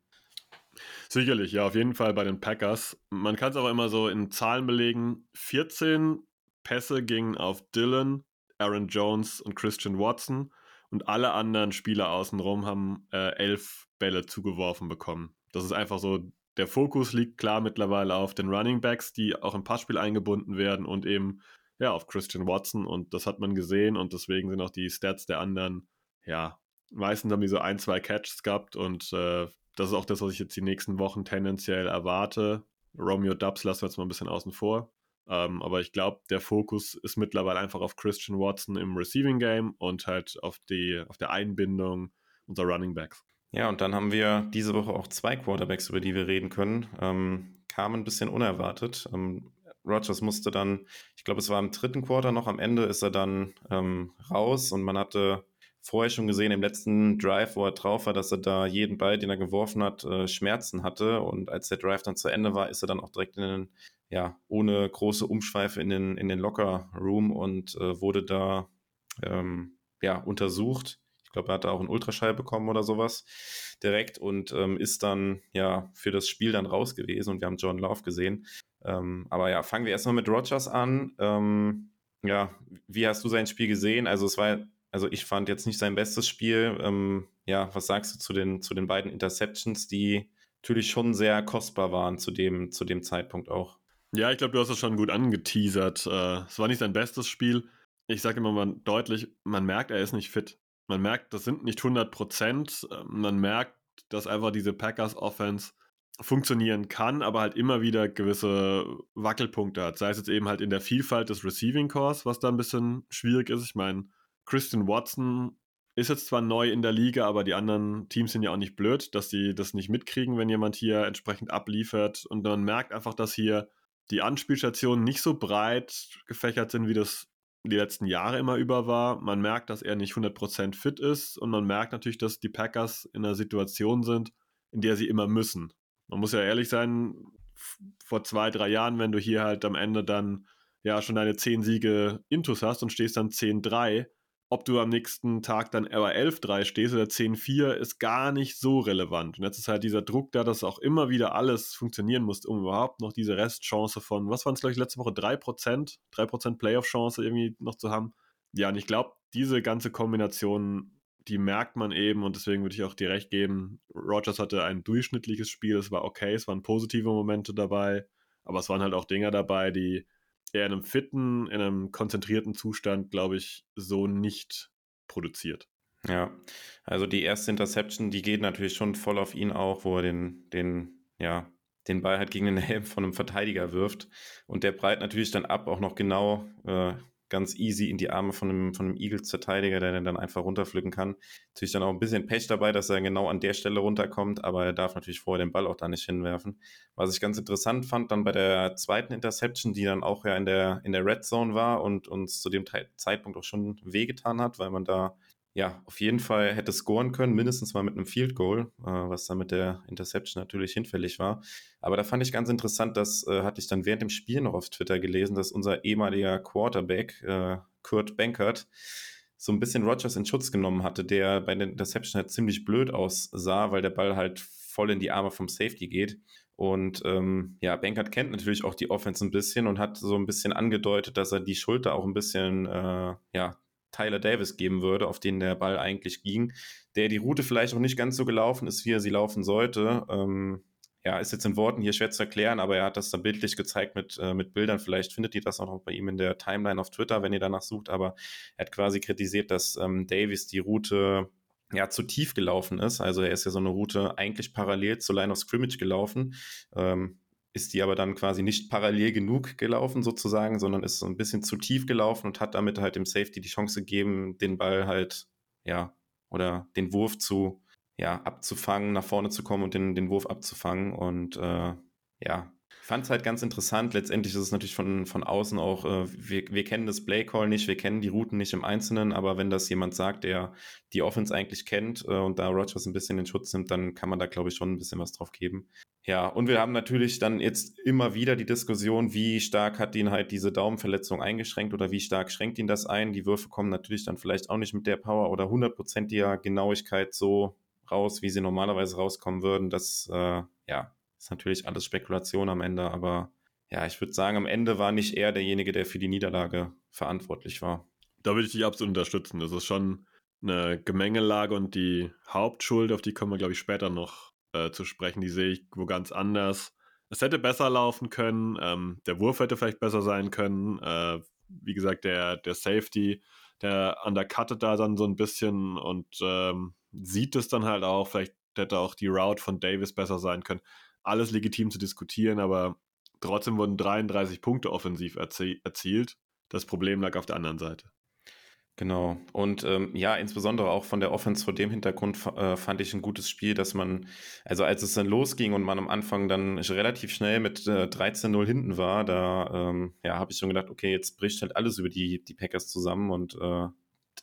Sicherlich, ja, auf jeden Fall bei den Packers. Man kann es auch immer so in Zahlen belegen. 14 Pässe gingen auf Dylan, Aaron Jones und Christian Watson und alle anderen Spieler außenrum haben äh, elf Bälle zugeworfen bekommen. Das ist einfach so, der Fokus liegt klar mittlerweile auf den Running Backs, die auch im Passspiel eingebunden werden und eben ja auf Christian Watson und das hat man gesehen und deswegen sind auch die Stats der anderen, ja, meistens haben die so ein, zwei Catches gehabt und äh, das ist auch das, was ich jetzt die nächsten Wochen tendenziell erwarte. Romeo Dubs lassen wir jetzt mal ein bisschen außen vor. Ähm, aber ich glaube, der Fokus ist mittlerweile einfach auf Christian Watson im Receiving Game und halt auf, die, auf der Einbindung unserer Running Backs. Ja, und dann haben wir diese Woche auch zwei Quarterbacks, über die wir reden können. Ähm, kamen ein bisschen unerwartet. Ähm, Rogers musste dann, ich glaube, es war im dritten Quarter noch, am Ende ist er dann ähm, raus und man hatte vorher schon gesehen im letzten Drive, wo er drauf war, dass er da jeden Ball, den er geworfen hat, äh, Schmerzen hatte. Und als der Drive dann zu Ende war, ist er dann auch direkt in den, ja, ohne große Umschweife in den, in den Locker Room und äh, wurde da ähm, ja, untersucht. Ich glaube, er hatte auch einen Ultraschall bekommen oder sowas direkt und ähm, ist dann ja für das Spiel dann raus gewesen und wir haben John Love gesehen. Ähm, aber ja, fangen wir erstmal mit Rogers an. Ähm, ja, wie hast du sein Spiel gesehen? Also es war also ich fand jetzt nicht sein bestes Spiel. Ähm, ja, was sagst du zu den, zu den beiden Interceptions, die natürlich schon sehr kostbar waren zu dem, zu dem Zeitpunkt auch? Ja, ich glaube, du hast das schon gut angeteasert. Äh, es war nicht sein bestes Spiel. Ich sage immer mal deutlich, man merkt, er ist nicht fit. Man merkt, das sind nicht 100 Prozent. Ähm, man merkt, dass einfach diese Packers-Offense funktionieren kann, aber halt immer wieder gewisse Wackelpunkte hat. Sei es jetzt eben halt in der Vielfalt des Receiving Cores, was da ein bisschen schwierig ist. Ich meine, Christian Watson ist jetzt zwar neu in der Liga, aber die anderen Teams sind ja auch nicht blöd, dass sie das nicht mitkriegen, wenn jemand hier entsprechend abliefert. Und man merkt einfach, dass hier die Anspielstationen nicht so breit gefächert sind, wie das die letzten Jahre immer über war. Man merkt, dass er nicht 100% fit ist und man merkt natürlich, dass die Packers in einer Situation sind, in der sie immer müssen. Man muss ja ehrlich sein, vor zwei, drei Jahren, wenn du hier halt am Ende dann ja schon deine 10 Siege Intus hast und stehst dann 10-3, ob du am nächsten Tag dann aber 11-3 stehst oder 10-4, ist gar nicht so relevant. Und jetzt ist halt dieser Druck da, dass auch immer wieder alles funktionieren muss, um überhaupt noch diese Restchance von, was waren es, glaube ich, letzte Woche? 3%? 3% Playoff-Chance irgendwie noch zu haben. Ja, und ich glaube, diese ganze Kombination, die merkt man eben und deswegen würde ich auch dir recht geben. Rogers hatte ein durchschnittliches Spiel, es war okay, es waren positive Momente dabei, aber es waren halt auch Dinger dabei, die er in einem fitten, in einem konzentrierten Zustand, glaube ich, so nicht produziert. Ja, also die erste Interception, die geht natürlich schon voll auf ihn auch, wo er den, den, ja, den Ball halt gegen den Helm von einem Verteidiger wirft. Und der breit natürlich dann ab, auch noch genau äh, ganz easy in die Arme von einem, von einem Eagles-Verteidiger, der den dann einfach runterpflücken kann. Natürlich dann auch ein bisschen Pech dabei, dass er genau an der Stelle runterkommt, aber er darf natürlich vorher den Ball auch da nicht hinwerfen. Was ich ganz interessant fand, dann bei der zweiten Interception, die dann auch ja in der, in der Red Zone war und uns zu dem Zeitpunkt auch schon wehgetan hat, weil man da ja, auf jeden Fall hätte scoren können, mindestens mal mit einem Field Goal, äh, was dann mit der Interception natürlich hinfällig war. Aber da fand ich ganz interessant, das äh, hatte ich dann während dem Spiel noch auf Twitter gelesen, dass unser ehemaliger Quarterback, äh, Kurt Bankert, so ein bisschen Rogers in Schutz genommen hatte, der bei der Interception halt ziemlich blöd aussah, weil der Ball halt voll in die Arme vom Safety geht. Und ähm, ja, Bankert kennt natürlich auch die Offense ein bisschen und hat so ein bisschen angedeutet, dass er die Schulter auch ein bisschen äh, ja, Tyler Davis geben würde, auf den der Ball eigentlich ging, der die Route vielleicht auch nicht ganz so gelaufen ist, wie er sie laufen sollte. Ähm, ja, ist jetzt in Worten hier schwer zu erklären, aber er hat das da bildlich gezeigt mit, äh, mit Bildern. Vielleicht findet ihr das auch noch bei ihm in der Timeline auf Twitter, wenn ihr danach sucht. Aber er hat quasi kritisiert, dass ähm, Davis die Route ja zu tief gelaufen ist. Also er ist ja so eine Route eigentlich parallel zur Line of Scrimmage gelaufen. Ähm, ist die aber dann quasi nicht parallel genug gelaufen sozusagen, sondern ist so ein bisschen zu tief gelaufen und hat damit halt dem Safety die Chance gegeben, den Ball halt, ja, oder den Wurf zu, ja, abzufangen, nach vorne zu kommen und den, den Wurf abzufangen. Und äh, ja, fand es halt ganz interessant. Letztendlich ist es natürlich von, von außen auch, äh, wir, wir kennen das Play-Call nicht, wir kennen die Routen nicht im Einzelnen, aber wenn das jemand sagt, der die Offense eigentlich kennt äh, und da Rogers ein bisschen in Schutz nimmt, dann kann man da, glaube ich, schon ein bisschen was drauf geben. Ja, und wir haben natürlich dann jetzt immer wieder die Diskussion, wie stark hat ihn halt diese Daumenverletzung eingeschränkt oder wie stark schränkt ihn das ein. Die Würfe kommen natürlich dann vielleicht auch nicht mit der Power oder hundertprozentiger Genauigkeit so raus, wie sie normalerweise rauskommen würden. Das, äh, ja, ist natürlich alles Spekulation am Ende, aber ja, ich würde sagen, am Ende war nicht er derjenige, der für die Niederlage verantwortlich war. Da würde ich dich absolut unterstützen. Das ist schon eine Gemengelage und die Hauptschuld, auf die kommen wir, glaube ich, später noch äh, zu sprechen, die sehe ich wo ganz anders. Es hätte besser laufen können, ähm, der Wurf hätte vielleicht besser sein können. Äh, wie gesagt, der, der Safety, der undercuttet da dann so ein bisschen und ähm, sieht es dann halt auch. Vielleicht hätte auch die Route von Davis besser sein können alles legitim zu diskutieren, aber trotzdem wurden 33 Punkte offensiv erzie erzielt. Das Problem lag auf der anderen Seite. Genau. Und ähm, ja, insbesondere auch von der Offense vor dem Hintergrund äh, fand ich ein gutes Spiel, dass man, also als es dann losging und man am Anfang dann relativ schnell mit äh, 13-0 hinten war, da ähm, ja, habe ich schon gedacht, okay, jetzt bricht halt alles über die, die Packers zusammen und äh,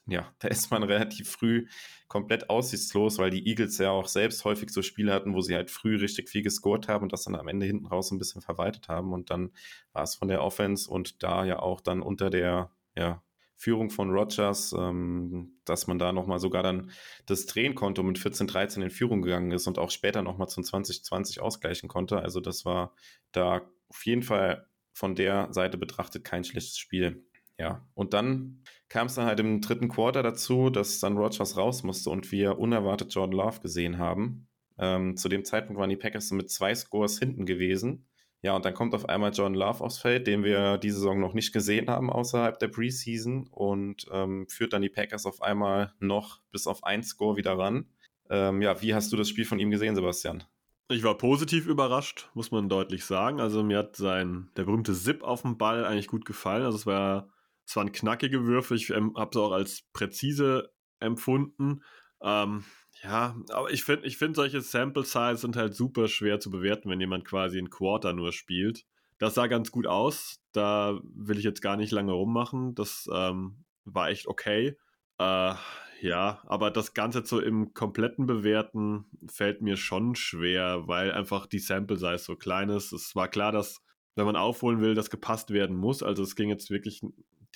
ja, da ist man relativ früh komplett aussichtslos, weil die Eagles ja auch selbst häufig so Spiele hatten, wo sie halt früh richtig viel gescored haben und das dann am Ende hinten raus ein bisschen verwaltet haben. Und dann war es von der Offense und da ja auch dann unter der ja, Führung von Rogers, ähm, dass man da nochmal sogar dann das drehen konnte und mit 14-13 in Führung gegangen ist und auch später nochmal zum 2020 ausgleichen konnte. Also das war da auf jeden Fall von der Seite betrachtet kein schlechtes Spiel. Ja, und dann kam es dann halt im dritten Quarter dazu, dass dann Rogers raus musste und wir unerwartet Jordan Love gesehen haben. Ähm, zu dem Zeitpunkt waren die Packers mit zwei Scores hinten gewesen. Ja, und dann kommt auf einmal Jordan Love aufs Feld, den wir diese Saison noch nicht gesehen haben außerhalb der Preseason und ähm, führt dann die Packers auf einmal noch bis auf ein Score wieder ran. Ähm, ja, wie hast du das Spiel von ihm gesehen, Sebastian? Ich war positiv überrascht, muss man deutlich sagen. Also mir hat sein der berühmte Zip auf dem Ball eigentlich gut gefallen. Also es war es waren knackige Würfe, ich ähm, habe sie auch als präzise empfunden. Ähm, ja, aber ich finde, ich find, solche Sample Size sind halt super schwer zu bewerten, wenn jemand quasi ein Quarter nur spielt. Das sah ganz gut aus. Da will ich jetzt gar nicht lange rummachen. Das ähm, war echt okay. Äh, ja, aber das Ganze so im kompletten Bewerten fällt mir schon schwer, weil einfach die Sample Size so klein ist. Es war klar, dass wenn man aufholen will, das gepasst werden muss. Also es ging jetzt wirklich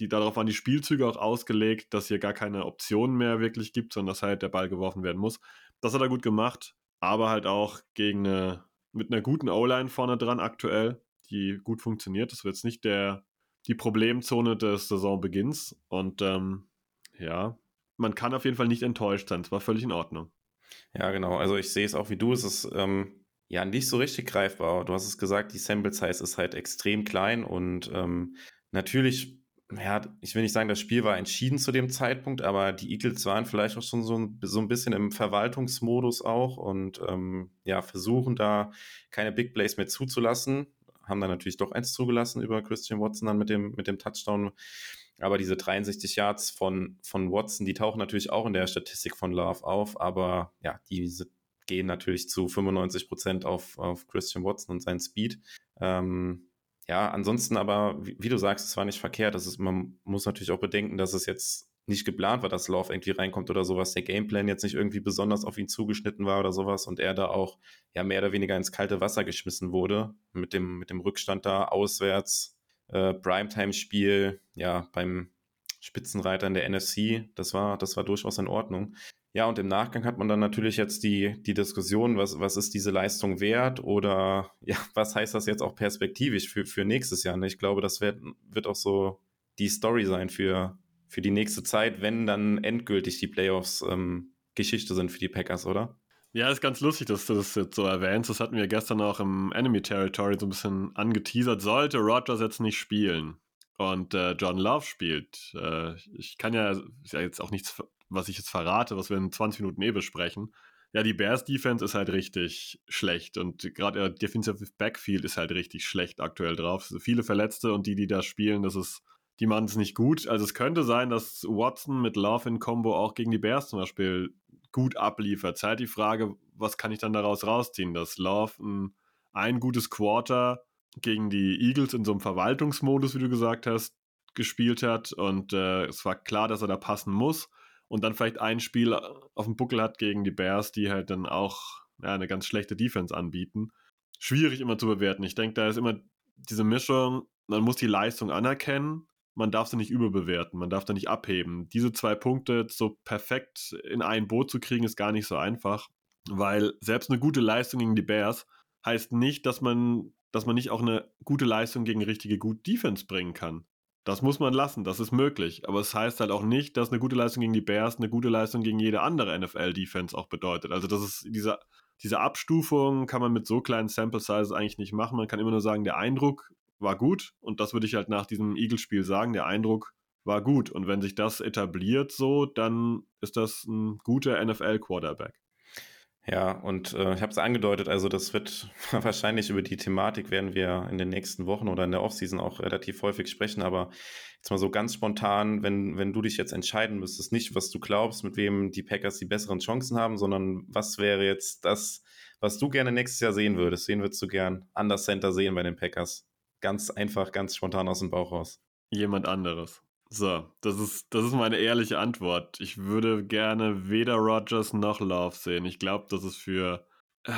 die darauf waren die Spielzüge auch ausgelegt, dass hier gar keine Optionen mehr wirklich gibt, sondern dass halt der Ball geworfen werden muss. Das hat er gut gemacht, aber halt auch gegen eine, mit einer guten O-Line vorne dran aktuell, die gut funktioniert. Das wird jetzt nicht der, die Problemzone des Saisonbeginns und ähm, ja, man kann auf jeden Fall nicht enttäuscht sein. Es war völlig in Ordnung. Ja, genau. Also ich sehe es auch wie du. Es ist ähm, ja nicht so richtig greifbar. Du hast es gesagt, die Sample Size ist halt extrem klein und ähm, natürlich ja, ich will nicht sagen, das Spiel war entschieden zu dem Zeitpunkt, aber die Eagles waren vielleicht auch schon so ein, so ein bisschen im Verwaltungsmodus auch und ähm, ja, versuchen da keine Big Plays mehr zuzulassen. Haben dann natürlich doch eins zugelassen über Christian Watson dann mit dem, mit dem Touchdown. Aber diese 63 Yards von, von Watson, die tauchen natürlich auch in der Statistik von Love auf, aber ja, die gehen natürlich zu 95 Prozent auf, auf Christian Watson und seinen Speed. Ähm, ja, ansonsten aber, wie, wie, du sagst, es war nicht verkehrt. Das ist, man muss natürlich auch bedenken, dass es jetzt nicht geplant war, dass Love irgendwie reinkommt oder sowas. Der Gameplan jetzt nicht irgendwie besonders auf ihn zugeschnitten war oder sowas und er da auch ja mehr oder weniger ins kalte Wasser geschmissen wurde mit dem, mit dem Rückstand da auswärts äh, Primetime-Spiel, ja, beim Spitzenreiter in der NFC, das war, das war durchaus in Ordnung. Ja, und im Nachgang hat man dann natürlich jetzt die, die Diskussion, was, was ist diese Leistung wert oder ja, was heißt das jetzt auch perspektivisch für, für nächstes Jahr? Ne? Ich glaube, das wird, wird auch so die Story sein für, für die nächste Zeit, wenn dann endgültig die Playoffs ähm, Geschichte sind für die Packers, oder? Ja, ist ganz lustig, dass du das jetzt so erwähnst. Das hatten wir gestern auch im Enemy Territory so ein bisschen angeteasert. Sollte Rogers jetzt nicht spielen und äh, John Love spielt, äh, ich kann ja, ja jetzt auch nichts, was ich jetzt verrate, was wir in 20 Minuten eh besprechen. Ja, die Bears Defense ist halt richtig schlecht und gerade der Defensive Backfield ist halt richtig schlecht aktuell drauf. Also viele Verletzte und die, die da spielen, das ist, die machen es nicht gut. Also es könnte sein, dass Watson mit Love in Combo auch gegen die Bears zum Beispiel gut abliefert. Es ist halt die Frage, was kann ich dann daraus rausziehen? Dass Love ein, ein gutes Quarter gegen die Eagles in so einem Verwaltungsmodus, wie du gesagt hast, gespielt hat und äh, es war klar, dass er da passen muss und dann vielleicht ein Spiel auf dem Buckel hat gegen die Bears, die halt dann auch ja, eine ganz schlechte Defense anbieten. Schwierig immer zu bewerten. Ich denke, da ist immer diese Mischung, man muss die Leistung anerkennen, man darf sie nicht überbewerten, man darf da nicht abheben. Diese zwei Punkte so perfekt in ein Boot zu kriegen, ist gar nicht so einfach, weil selbst eine gute Leistung gegen die Bears heißt nicht, dass man, dass man nicht auch eine gute Leistung gegen richtige gut Defense bringen kann. Das muss man lassen, das ist möglich. Aber es heißt halt auch nicht, dass eine gute Leistung gegen die Bears eine gute Leistung gegen jede andere NFL-Defense auch bedeutet. Also das ist diese, diese Abstufung kann man mit so kleinen Sample Sizes eigentlich nicht machen. Man kann immer nur sagen, der Eindruck war gut und das würde ich halt nach diesem Eagles-Spiel sagen. Der Eindruck war gut und wenn sich das etabliert so, dann ist das ein guter NFL-Quarterback. Ja, und äh, ich habe es angedeutet, also das wird wahrscheinlich über die Thematik werden wir in den nächsten Wochen oder in der Offseason auch relativ häufig sprechen, aber jetzt mal so ganz spontan, wenn, wenn du dich jetzt entscheiden müsstest, nicht was du glaubst, mit wem die Packers die besseren Chancen haben, sondern was wäre jetzt das, was du gerne nächstes Jahr sehen würdest? Wen würdest du gern an das Center sehen bei den Packers? Ganz einfach, ganz spontan aus dem Bauch raus. Jemand anderes. So, das ist, das ist meine ehrliche Antwort. Ich würde gerne weder Rogers noch Love sehen. Ich glaube, das ist für. Äh,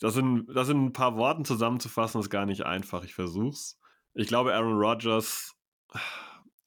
das sind, das sind ein paar Worten zusammenzufassen, ist gar nicht einfach. Ich versuch's. Ich glaube, Aaron Rodgers.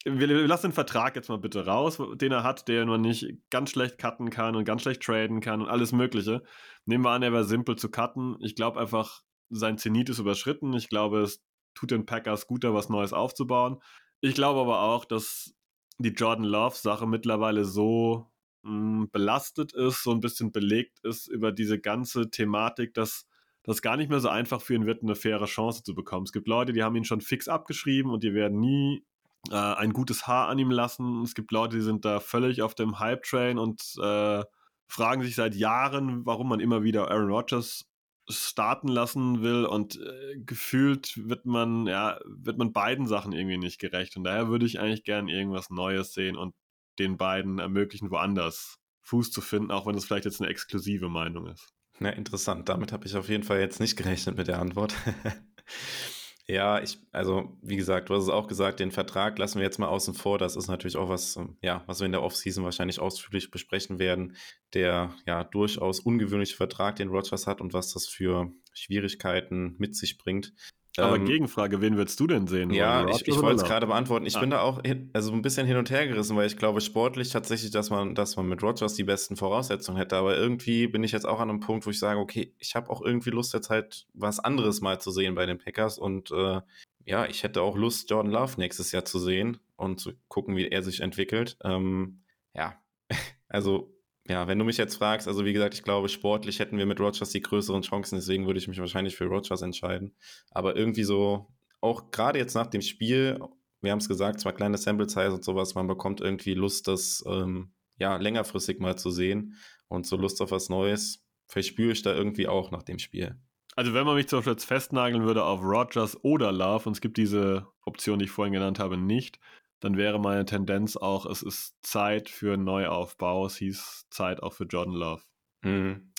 Wir, wir lassen den Vertrag jetzt mal bitte raus, den er hat, der man nicht ganz schlecht cutten kann und ganz schlecht traden kann und alles Mögliche. Nehmen wir an, er wäre simpel zu cutten. Ich glaube einfach, sein Zenit ist überschritten. Ich glaube, es tut den Packers gut, da was Neues aufzubauen. Ich glaube aber auch, dass die Jordan Love-Sache mittlerweile so mh, hm, belastet ist, so ein bisschen belegt ist über diese ganze Thematik, dass das gar nicht mehr so einfach für ihn wird, eine faire Chance zu bekommen. Es gibt Leute, die haben ihn schon fix abgeschrieben und die werden nie äh, ein gutes Haar an ihm lassen. Es gibt Leute, die sind da völlig auf dem Hype-Train und äh, fragen sich seit Jahren, warum man immer wieder Aaron Rodgers starten lassen will und äh, gefühlt wird man, ja, wird man beiden Sachen irgendwie nicht gerecht. Und daher würde ich eigentlich gern irgendwas Neues sehen und den beiden ermöglichen, woanders Fuß zu finden, auch wenn es vielleicht jetzt eine exklusive Meinung ist. Na, interessant. Damit habe ich auf jeden Fall jetzt nicht gerechnet mit der Antwort. Ja, ich, also wie gesagt, du hast es auch gesagt, den Vertrag lassen wir jetzt mal außen vor. Das ist natürlich auch was, ähm, ja, was wir in der Offseason wahrscheinlich ausführlich besprechen werden. Der ja durchaus ungewöhnliche Vertrag, den Rogers hat und was das für Schwierigkeiten mit sich bringt. Aber ähm, Gegenfrage, wen würdest du denn sehen? Ja, ich, ich wollte es gerade beantworten. Ich ah. bin da auch hin, also ein bisschen hin und her gerissen, weil ich glaube sportlich tatsächlich, dass man, dass man mit Rogers die besten Voraussetzungen hätte. Aber irgendwie bin ich jetzt auch an einem Punkt, wo ich sage, okay, ich habe auch irgendwie Lust, jetzt halt was anderes mal zu sehen bei den Packers. Und äh, ja, ich hätte auch Lust, Jordan Love nächstes Jahr zu sehen und zu gucken, wie er sich entwickelt. Ähm, ja, also ja, wenn du mich jetzt fragst, also wie gesagt, ich glaube, sportlich hätten wir mit Rogers die größeren Chancen, deswegen würde ich mich wahrscheinlich für Rogers entscheiden. Aber irgendwie so, auch gerade jetzt nach dem Spiel, wir haben es gesagt, zwar kleine Sample Size und sowas, man bekommt irgendwie Lust, das ähm, ja längerfristig mal zu sehen und so Lust auf was Neues verspüre ich da irgendwie auch nach dem Spiel. Also wenn man mich zum Beispiel jetzt festnageln würde auf Rogers oder Love und es gibt diese Option, die ich vorhin genannt habe, nicht, dann wäre meine Tendenz auch, es ist Zeit für einen Neuaufbau. Es hieß Zeit auch für Jordan Love. Mhm.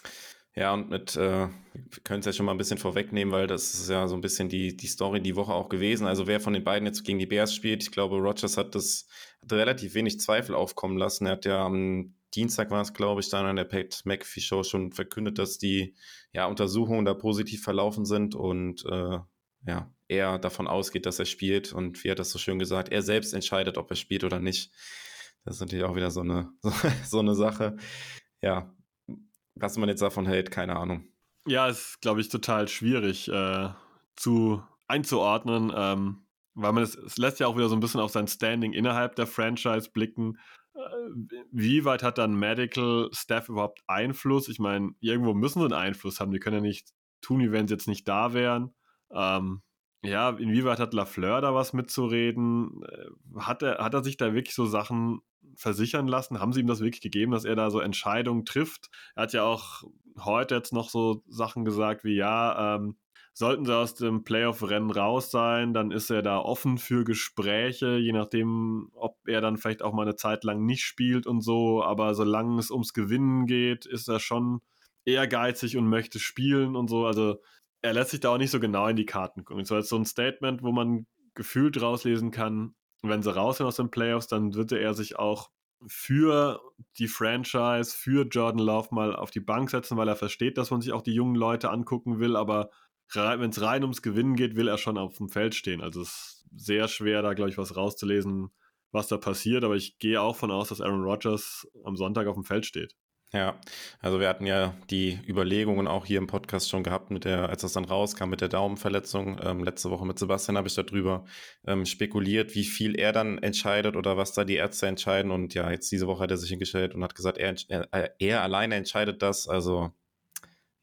Ja, und mit, äh, wir können es ja schon mal ein bisschen vorwegnehmen, weil das ist ja so ein bisschen die, die Story die Woche auch gewesen. Also wer von den beiden jetzt gegen die Bears spielt, ich glaube, Rogers hat das hat relativ wenig Zweifel aufkommen lassen. Er hat ja am Dienstag war es, glaube ich, dann an der Pat McAfee Show schon verkündet, dass die ja, Untersuchungen da positiv verlaufen sind und äh, ja, er davon ausgeht, dass er spielt. Und wie hat das so schön gesagt, er selbst entscheidet, ob er spielt oder nicht. Das ist natürlich auch wieder so eine, so, so eine Sache. Ja, was man jetzt davon hält, keine Ahnung. Ja, ist, glaube ich, total schwierig äh, zu einzuordnen, ähm, weil man es, es lässt ja auch wieder so ein bisschen auf sein Standing innerhalb der Franchise blicken. Äh, wie weit hat dann Medical Staff überhaupt Einfluss? Ich meine, irgendwo müssen sie einen Einfluss haben. Die können ja nicht tun, wie wenn sie jetzt nicht da wären. Ähm, ja, inwieweit hat Lafleur da was mitzureden? Äh, hat er, hat er sich da wirklich so Sachen versichern lassen? Haben sie ihm das wirklich gegeben, dass er da so Entscheidungen trifft? Er hat ja auch heute jetzt noch so Sachen gesagt wie, ja, ähm, sollten sie aus dem Playoff-Rennen raus sein, dann ist er da offen für Gespräche, je nachdem, ob er dann vielleicht auch mal eine Zeit lang nicht spielt und so. Aber solange es ums Gewinnen geht, ist er schon ehrgeizig und möchte spielen und so. Also er lässt sich da auch nicht so genau in die Karten gucken. So als so ein Statement, wo man gefühlt rauslesen kann, wenn sie raus sind aus den Playoffs, dann würde er sich auch für die Franchise, für Jordan Love mal auf die Bank setzen, weil er versteht, dass man sich auch die jungen Leute angucken will, aber wenn es rein ums Gewinnen geht, will er schon auf dem Feld stehen. Also es ist sehr schwer, da, glaube ich, was rauszulesen, was da passiert, aber ich gehe auch von aus, dass Aaron Rodgers am Sonntag auf dem Feld steht. Ja, also wir hatten ja die Überlegungen auch hier im Podcast schon gehabt, mit der, als das dann rauskam mit der Daumenverletzung. Ähm, letzte Woche mit Sebastian habe ich darüber ähm, spekuliert, wie viel er dann entscheidet oder was da die Ärzte entscheiden. Und ja, jetzt diese Woche hat er sich hingestellt und hat gesagt, er, er, er alleine entscheidet das. Also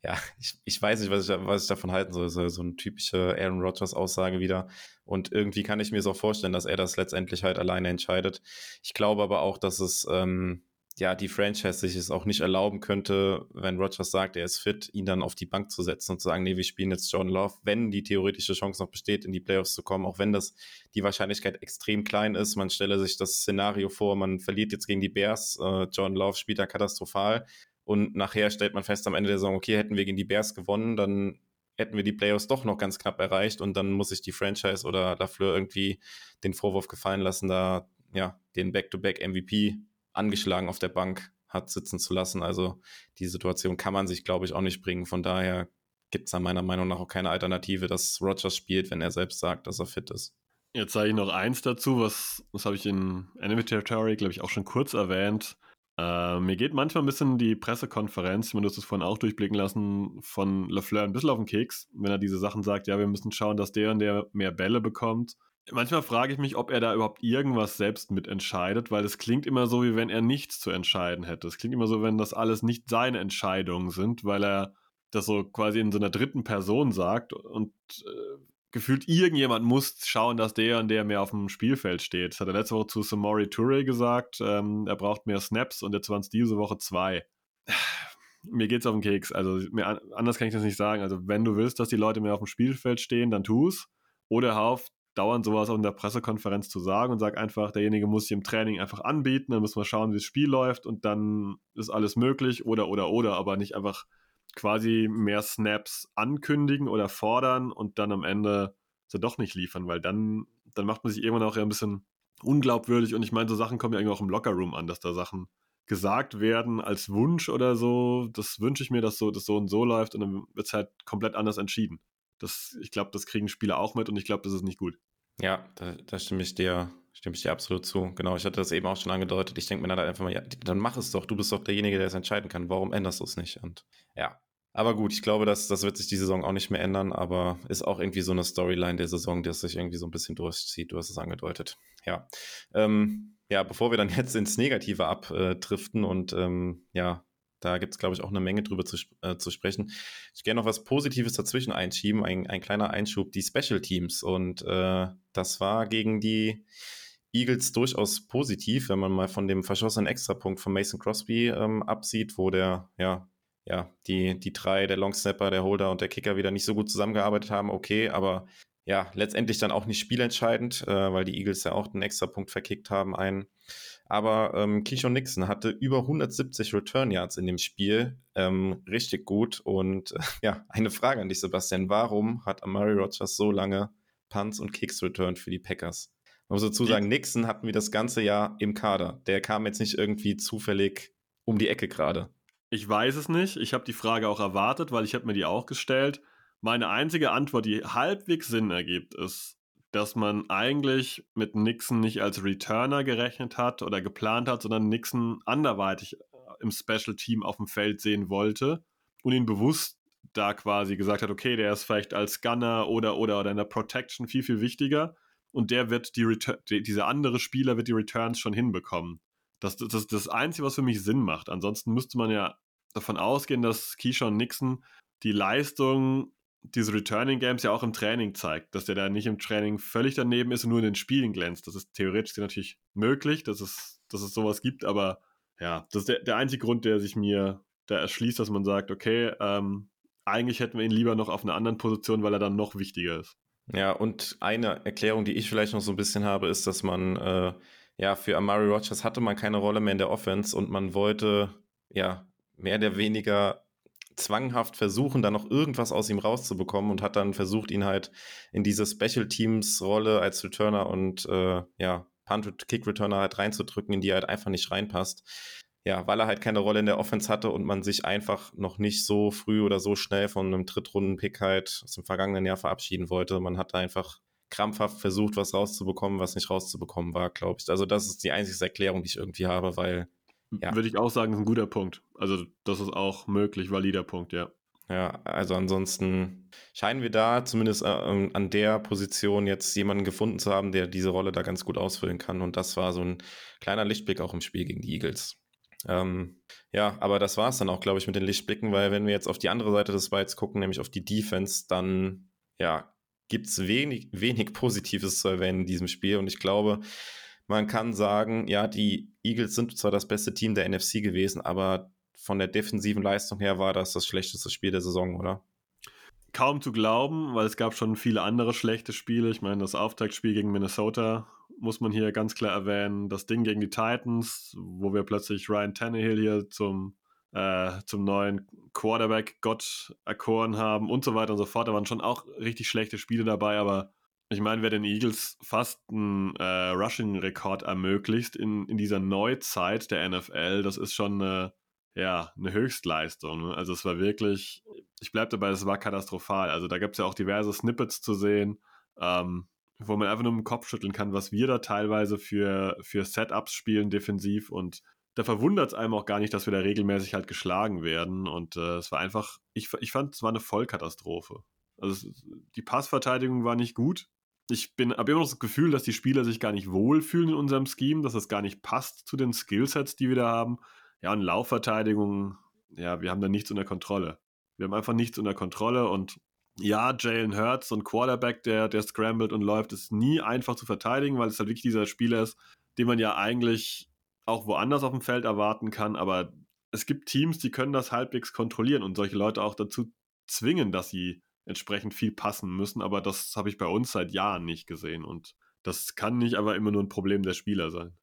ja, ich, ich weiß nicht, was ich, was ich davon halten soll. So, so eine typische Aaron Rodgers-Aussage wieder. Und irgendwie kann ich mir so vorstellen, dass er das letztendlich halt alleine entscheidet. Ich glaube aber auch, dass es ähm, ja, die Franchise sich es auch nicht erlauben könnte, wenn Rogers sagt, er ist fit, ihn dann auf die Bank zu setzen und zu sagen, nee, wir spielen jetzt Jordan Love, wenn die theoretische Chance noch besteht, in die Playoffs zu kommen, auch wenn das die Wahrscheinlichkeit extrem klein ist. Man stelle sich das Szenario vor, man verliert jetzt gegen die Bears, äh, Jordan Love spielt da katastrophal und nachher stellt man fest am Ende der Saison, okay, hätten wir gegen die Bears gewonnen, dann hätten wir die Playoffs doch noch ganz knapp erreicht und dann muss sich die Franchise oder Lafleur irgendwie den Vorwurf gefallen lassen, da ja, den Back-to-Back-MVP angeschlagen auf der Bank hat sitzen zu lassen. Also die Situation kann man sich, glaube ich, auch nicht bringen. Von daher gibt es da meiner Meinung nach auch keine Alternative, dass Rogers spielt, wenn er selbst sagt, dass er fit ist. Jetzt sage ich noch eins dazu, was, was habe ich in Enemy Territory, glaube ich, auch schon kurz erwähnt. Äh, mir geht manchmal ein bisschen die Pressekonferenz, man muss es vorhin auch durchblicken lassen, von LeFleur ein bisschen auf den Keks, wenn er diese Sachen sagt, ja, wir müssen schauen, dass der und der mehr Bälle bekommt. Manchmal frage ich mich, ob er da überhaupt irgendwas selbst mitentscheidet, weil es klingt immer so, wie wenn er nichts zu entscheiden hätte. Es klingt immer so, wenn das alles nicht seine Entscheidungen sind, weil er das so quasi in so einer dritten Person sagt und äh, gefühlt irgendjemand muss schauen, dass der und der mehr auf dem Spielfeld steht. Das hat er letzte Woche zu Samori Touré gesagt. Ähm, er braucht mehr Snaps und jetzt waren es diese Woche zwei. Mir geht's auf den Keks. Also mir, anders kann ich das nicht sagen. Also wenn du willst, dass die Leute mehr auf dem Spielfeld stehen, dann tu's. Oder hör auf, dauernd sowas auch in der Pressekonferenz zu sagen und sag einfach, derjenige muss sich im Training einfach anbieten, dann müssen wir schauen, wie das Spiel läuft und dann ist alles möglich oder oder oder, aber nicht einfach quasi mehr Snaps ankündigen oder fordern und dann am Ende sie doch nicht liefern, weil dann, dann macht man sich irgendwann auch ein bisschen unglaubwürdig und ich meine, so Sachen kommen ja irgendwie auch im Lockerroom an, dass da Sachen gesagt werden als Wunsch oder so. Das wünsche ich mir, dass so, das so und so läuft und dann wird es halt komplett anders entschieden. Das, ich glaube, das kriegen Spieler auch mit und ich glaube, das ist nicht gut. Ja, da, da, stimme ich dir, stimme ich dir absolut zu. Genau, ich hatte das eben auch schon angedeutet. Ich denke mir dann halt einfach mal, ja, dann mach es doch. Du bist doch derjenige, der es entscheiden kann. Warum änderst du es nicht? Und ja. Aber gut, ich glaube, das, das wird sich die Saison auch nicht mehr ändern, aber ist auch irgendwie so eine Storyline der Saison, die sich irgendwie so ein bisschen durchzieht. Du hast es angedeutet. Ja. Ähm, ja, bevor wir dann jetzt ins Negative abdriften und ähm, ja, Da gibt es, glaube ich, auch eine Menge drüber zu, äh, zu sprechen. Ich gerne noch was Positives dazwischen einschieben, ein, ein kleiner Einschub, die Special Teams. Und äh, das war gegen die Eagles durchaus positiv, wenn man mal von dem verschossenen Extrapunkt von Mason Crosby ähm, absieht, wo der, ja, ja, die, die drei, der Long Snapper, der Holder und der Kicker wieder nicht so gut zusammengearbeitet haben, okay, aber ja, letztendlich dann auch nicht spielentscheidend, äh, weil die Eagles ja auch den Extrapunkt verkickt haben, einen. Aber ähm, Keyshawn Nixon hatte über 170 Return Yards in dem Spiel. Ähm, richtig gut. Und äh, ja, eine Frage an dich, Sebastian. Warum hat Amari Rogers so lange Punts und Kicks returned für die Packers? Man muss dazu sagen, Nixon hatten wir das ganze Jahr im Kader. Der kam jetzt nicht irgendwie zufällig um die Ecke gerade. Ich weiß es nicht. Ich habe die Frage auch erwartet, weil ich habe mir die auch gestellt. Meine einzige Antwort, die halbwegs Sinn ergibt, ist, dass man eigentlich mit Nixon nicht als Returner gerechnet hat oder geplant hat, sondern Nixon anderweitig äh, im Special Team auf dem Feld sehen wollte und ihn bewusst da quasi gesagt hat, okay, der ist vielleicht als Gunner oder oder oder in der Protection viel viel wichtiger und der wird die Retur dieser andere Spieler wird die Returns schon hinbekommen. Das, das, das ist das Einzige, was für mich Sinn macht. Ansonsten müsste man ja davon ausgehen, dass Keyshawn Nixon die Leistung diese Returning Games ja auch im Training zeigt, dass der da nicht im Training völlig daneben ist und nur in den Spielen glänzt. Das ist theoretisch natürlich möglich, dass es, dass es sowas gibt, aber ja, das ist der, der einzige Grund, der sich mir da erschließt, dass man sagt, okay, ähm, eigentlich hätten wir ihn lieber noch auf einer anderen Position, weil er dann noch wichtiger ist. Ja, und eine Erklärung, die ich vielleicht noch so ein bisschen habe, ist, dass man, äh, ja, für Amari Rogers hatte man keine Rolle mehr in der Offense und man wollte, ja, mehr oder weniger zwanghaft versuchen, da noch irgendwas aus ihm rauszubekommen und hat dann versucht, ihn halt in diese Special Teams Rolle als Returner und äh, ja, Punt Kick Returner halt reinzudrücken, in die er halt einfach nicht reinpasst. Ja, weil er halt keine Rolle in der Offense hatte und man sich einfach noch nicht so früh oder so schnell von einem Drittrunden-Pick halt aus dem vergangenen Jahr verabschieden wollte. Man hat einfach krampfhaft versucht, was rauszubekommen, was nicht rauszubekommen war, glaube ich. Also das ist die einzige Erklärung, die ich irgendwie habe, weil ja. Würde ich auch sagen, ist ein guter Punkt. Also, das ist auch möglich, valider Punkt, ja. Ja, also ansonsten scheinen wir da zumindest äh, ähm, an der Position jetzt jemanden gefunden zu haben, der diese Rolle da ganz gut ausfüllen kann. Und das war so ein kleiner Lichtblick auch im Spiel gegen die Eagles. Ähm, ja, aber das war es dann auch, glaube ich, mit den Lichtblicken, weil wenn wir jetzt auf die andere Seite des Bytes gucken, nämlich auf die Defense, dann ja, gibt es wenig, wenig Positives zu erwähnen in diesem Spiel. Und ich glaube, man kann sagen, ja, die Eagles sind zwar das beste Team der NFC gewesen, aber von der defensiven Leistung her war das das schlechteste Spiel der Saison, oder? Kaum zu glauben, weil es gab schon viele andere schlechte Spiele. Ich meine, das Auftaktspiel gegen Minnesota muss man hier ganz klar erwähnen. Das Ding gegen die Titans, wo wir plötzlich Ryan Tannehill hier zum, äh, zum neuen Quarterback-Gott erkoren haben und so weiter und so fort. Da waren schon auch richtig schlechte Spiele dabei, aber ich meine, wer den Eagles fast einen äh, Rushing-Rekord ermöglicht in, in dieser Neuzeit der NFL, das ist schon eine, ja, eine Höchstleistung. Ne? Also es war wirklich, ich bleibe dabei, es war katastrophal. Also da gibt es ja auch diverse Snippets zu sehen, ähm, wo man einfach nur im Kopf schütteln kann, was wir da teilweise für, für Setups spielen defensiv und da verwundert es einem auch gar nicht, dass wir da regelmäßig halt geschlagen werden und äh, es war einfach, ich, ich fand, es war eine Vollkatastrophe. Also die Passverteidigung war nicht gut ich habe immer noch das Gefühl, dass die Spieler sich gar nicht wohlfühlen in unserem Scheme, dass das gar nicht passt zu den Skillsets, die wir da haben. Ja, und Laufverteidigung, ja, wir haben da nichts unter Kontrolle. Wir haben einfach nichts unter Kontrolle und ja, Jalen Hurts, so ein Quarterback, der, der scrambled und läuft, ist nie einfach zu verteidigen, weil es halt wirklich dieser Spieler ist, den man ja eigentlich auch woanders auf dem Feld erwarten kann, aber es gibt Teams, die können das halbwegs kontrollieren und solche Leute auch dazu zwingen, dass sie entsprechend viel passen müssen, aber das habe ich bei uns seit Jahren nicht gesehen und das kann nicht aber immer nur ein Problem der Spieler sein.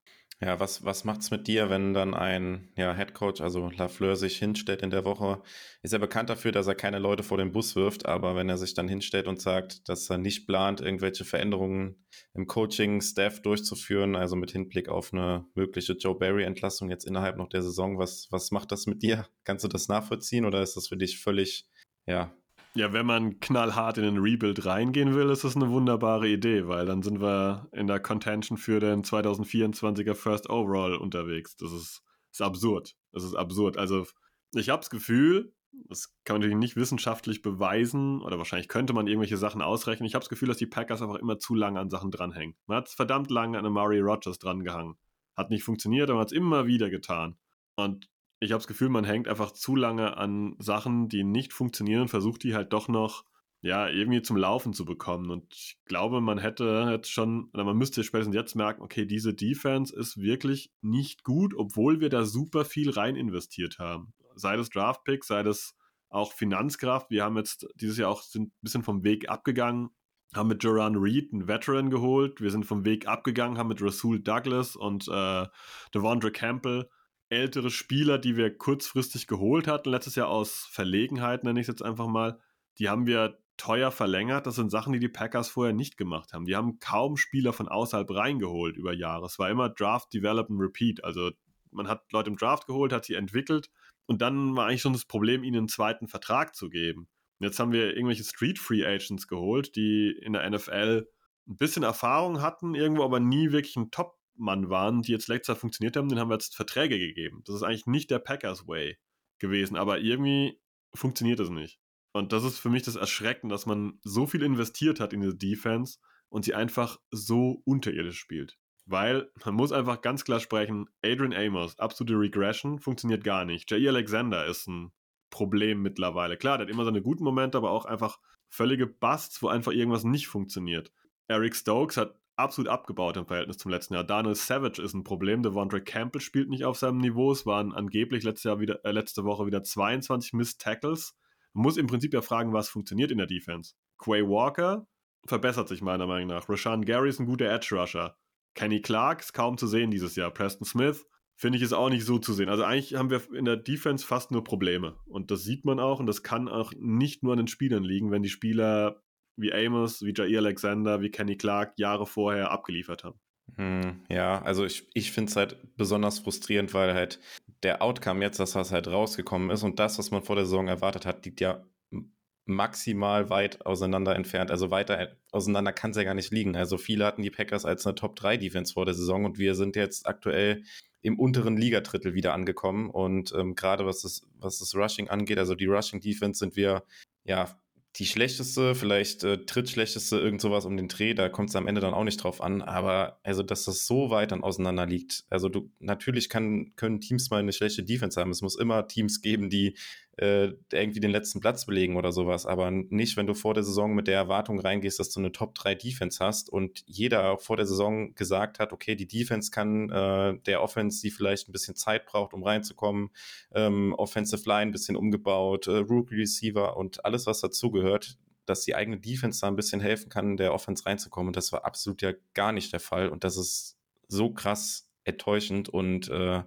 Ja, was, was es mit dir, wenn dann ein ja, Headcoach, also Lafleur, sich hinstellt in der Woche? Ist er bekannt dafür, dass er keine Leute vor den Bus wirft, aber wenn er sich dann hinstellt und sagt, dass er nicht plant, irgendwelche Veränderungen im Coaching-Staff durchzuführen, also mit Hinblick auf eine mögliche Joe Barry-Entlassung jetzt innerhalb noch der Saison, was, was macht das mit dir? Kannst du das nachvollziehen oder ist das für dich völlig, ja, ja, wenn man knallhart in den Rebuild reingehen will, ist das eine wunderbare Idee, weil dann sind wir in der Contention für den 2024er First Overall unterwegs. Das ist, ist absurd. Das ist absurd. Also, ich habe das Gefühl, das kann man natürlich nicht wissenschaftlich beweisen oder wahrscheinlich könnte man irgendwelche Sachen ausrechnen. Ich habe das Gefühl, dass die Packers einfach immer zu lange an Sachen dranhängen. Man hat verdammt lange an Amari Rogers drangehangen. Hat nicht funktioniert, aber man hat es immer wieder getan. Und ich habe das Gefühl, man hängt einfach zu lange an Sachen, die nicht funktionieren versucht die halt doch noch ja, irgendwie zum Laufen zu bekommen. Und ich glaube, man hätte jetzt schon, oder man müsste spätestens jetzt merken, okay, diese Defense ist wirklich nicht gut, obwohl wir da super viel rein investiert haben. Sei das Draftpick, sei das auch Finanzkraft. Wir haben jetzt dieses Jahr auch sind ein bisschen vom Weg abgegangen, haben mit Joran Reed einen Veteran geholt. Wir sind vom Weg abgegangen, haben mit Rasul Douglas und äh, Devondre Campbell ältere Spieler, die wir kurzfristig geholt hatten, letztes Jahr aus Verlegenheit, nenne ich es jetzt einfach mal, die haben wir teuer verlängert. Das sind Sachen, die die Packers vorher nicht gemacht haben. Die haben kaum Spieler von außerhalb reingeholt über Jahre. Es war immer Draft, Develop and Repeat. Also man hat Leute im Draft geholt, hat sie entwickelt und dann war eigentlich schon das Problem, ihnen einen zweiten Vertrag zu geben. Und jetzt haben wir irgendwelche Street Free Agents geholt, die in der NFL ein bisschen Erfahrung hatten, irgendwo aber nie wirklich ein Top-Mann waren, die jetzt letztes Jahr funktioniert haben. Den haben wir jetzt Verträge gegeben. Das ist eigentlich nicht der Packers Way gewesen, aber irgendwie funktioniert es nicht. Und das ist für mich das Erschrecken, dass man so viel investiert hat in diese Defense und sie einfach so unterirdisch spielt. Weil man muss einfach ganz klar sprechen, Adrian Amos, absolute Regression, funktioniert gar nicht. Jair Alexander ist ein Problem mittlerweile. Klar, der hat immer seine guten Momente, aber auch einfach völlige Busts, wo einfach irgendwas nicht funktioniert. Eric Stokes hat absolut abgebaut im Verhältnis zum letzten Jahr. Daniel Savage ist ein Problem. Devondre Campbell spielt nicht auf seinem Niveau. Es waren angeblich letztes Jahr wieder, äh, letzte Woche wieder 22 Missed Tackles. Man muss im Prinzip ja fragen, was funktioniert in der Defense. Quay Walker verbessert sich meiner Meinung nach. Rashawn Gary ist ein guter Edge Rusher. Kenny Clark ist kaum zu sehen dieses Jahr. Preston Smith finde ich ist auch nicht so zu sehen. Also eigentlich haben wir in der Defense fast nur Probleme. Und das sieht man auch und das kann auch nicht nur an den Spielern liegen, wenn die Spieler wie Amos, wie Jair Alexander, wie Kenny Clark Jahre vorher abgeliefert haben. Hm, ja, also ich, ich finde es halt besonders frustrierend, weil halt der Outcome jetzt, das was halt rausgekommen ist und das, was man vor der Saison erwartet hat, liegt ja maximal weit auseinander entfernt. Also weiter auseinander kann es ja gar nicht liegen. Also viele hatten die Packers als eine Top-3-Defense vor der Saison und wir sind jetzt aktuell im unteren Ligadrittel wieder angekommen. Und ähm, gerade was das, was das Rushing angeht, also die Rushing-Defense sind wir ja die schlechteste, vielleicht äh, drittschlechteste, irgend sowas um den Dreh, da kommt es am Ende dann auch nicht drauf an, aber also, dass das so weit dann auseinander liegt. Also du, natürlich kann, können Teams mal eine schlechte Defense haben. Es muss immer Teams geben, die äh, irgendwie den letzten Platz belegen oder sowas, aber nicht, wenn du vor der Saison mit der Erwartung reingehst, dass du eine Top-3-Defense hast und jeder auch vor der Saison gesagt hat, okay, die Defense kann äh, der Offense, die vielleicht ein bisschen Zeit braucht, um reinzukommen, ähm, Offensive Line ein bisschen umgebaut, äh, Rookie Receiver und alles, was dazugehört, dass die eigene Defense da ein bisschen helfen kann, der Offense reinzukommen. Und das war absolut ja gar nicht der Fall. Und das ist so krass enttäuschend und äh,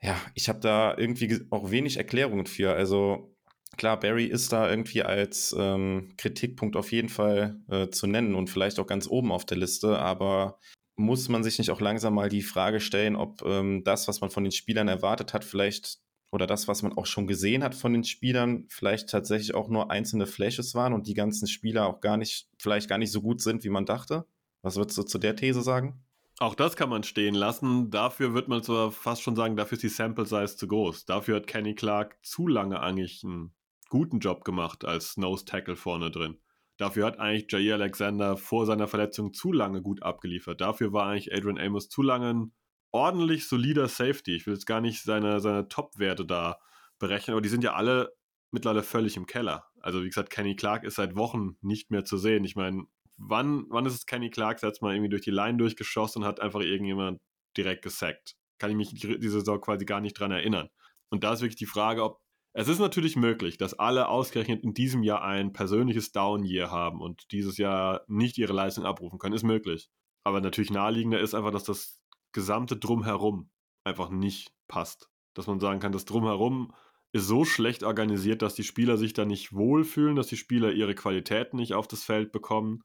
ja, ich habe da irgendwie auch wenig Erklärungen für. Also klar, Barry ist da irgendwie als ähm, Kritikpunkt auf jeden Fall äh, zu nennen und vielleicht auch ganz oben auf der Liste, aber muss man sich nicht auch langsam mal die Frage stellen, ob ähm, das, was man von den Spielern erwartet hat, vielleicht oder das, was man auch schon gesehen hat von den Spielern, vielleicht tatsächlich auch nur einzelne Flashes waren und die ganzen Spieler auch gar nicht, vielleicht gar nicht so gut sind, wie man dachte? Was würdest du zu der These sagen? Auch das kann man stehen lassen. Dafür wird man zwar fast schon sagen, dafür ist die Sample Size zu groß. Dafür hat Kenny Clark zu lange eigentlich einen guten Job gemacht als Nose Tackle vorne drin. Dafür hat eigentlich Jair Alexander vor seiner Verletzung zu lange gut abgeliefert. Dafür war eigentlich Adrian Amos zu lange ein ordentlich solider Safety. Ich will jetzt gar nicht seine, seine Top-Werte da berechnen, aber die sind ja alle mittlerweile völlig im Keller. Also wie gesagt, Kenny Clark ist seit Wochen nicht mehr zu sehen. Ich meine, wann, wann ist es Kenny Clark jetzt mal irgendwie durch die Line durchgeschossen und hat einfach irgendjemand direkt gesackt? Kann ich mich diese Saison quasi gar nicht dran erinnern. Und da ist wirklich die Frage, ob es ist natürlich möglich, dass alle ausgerechnet in diesem Jahr ein persönliches Down-Year haben und dieses Jahr nicht ihre Leistung abrufen können. Ist möglich. Aber natürlich naheliegender ist einfach, dass das gesamte Drumherum einfach nicht passt. Dass man sagen kann, das Drumherum ist so schlecht organisiert, dass die Spieler sich da nicht wohlfühlen, dass die Spieler ihre Qualitäten nicht auf das Feld bekommen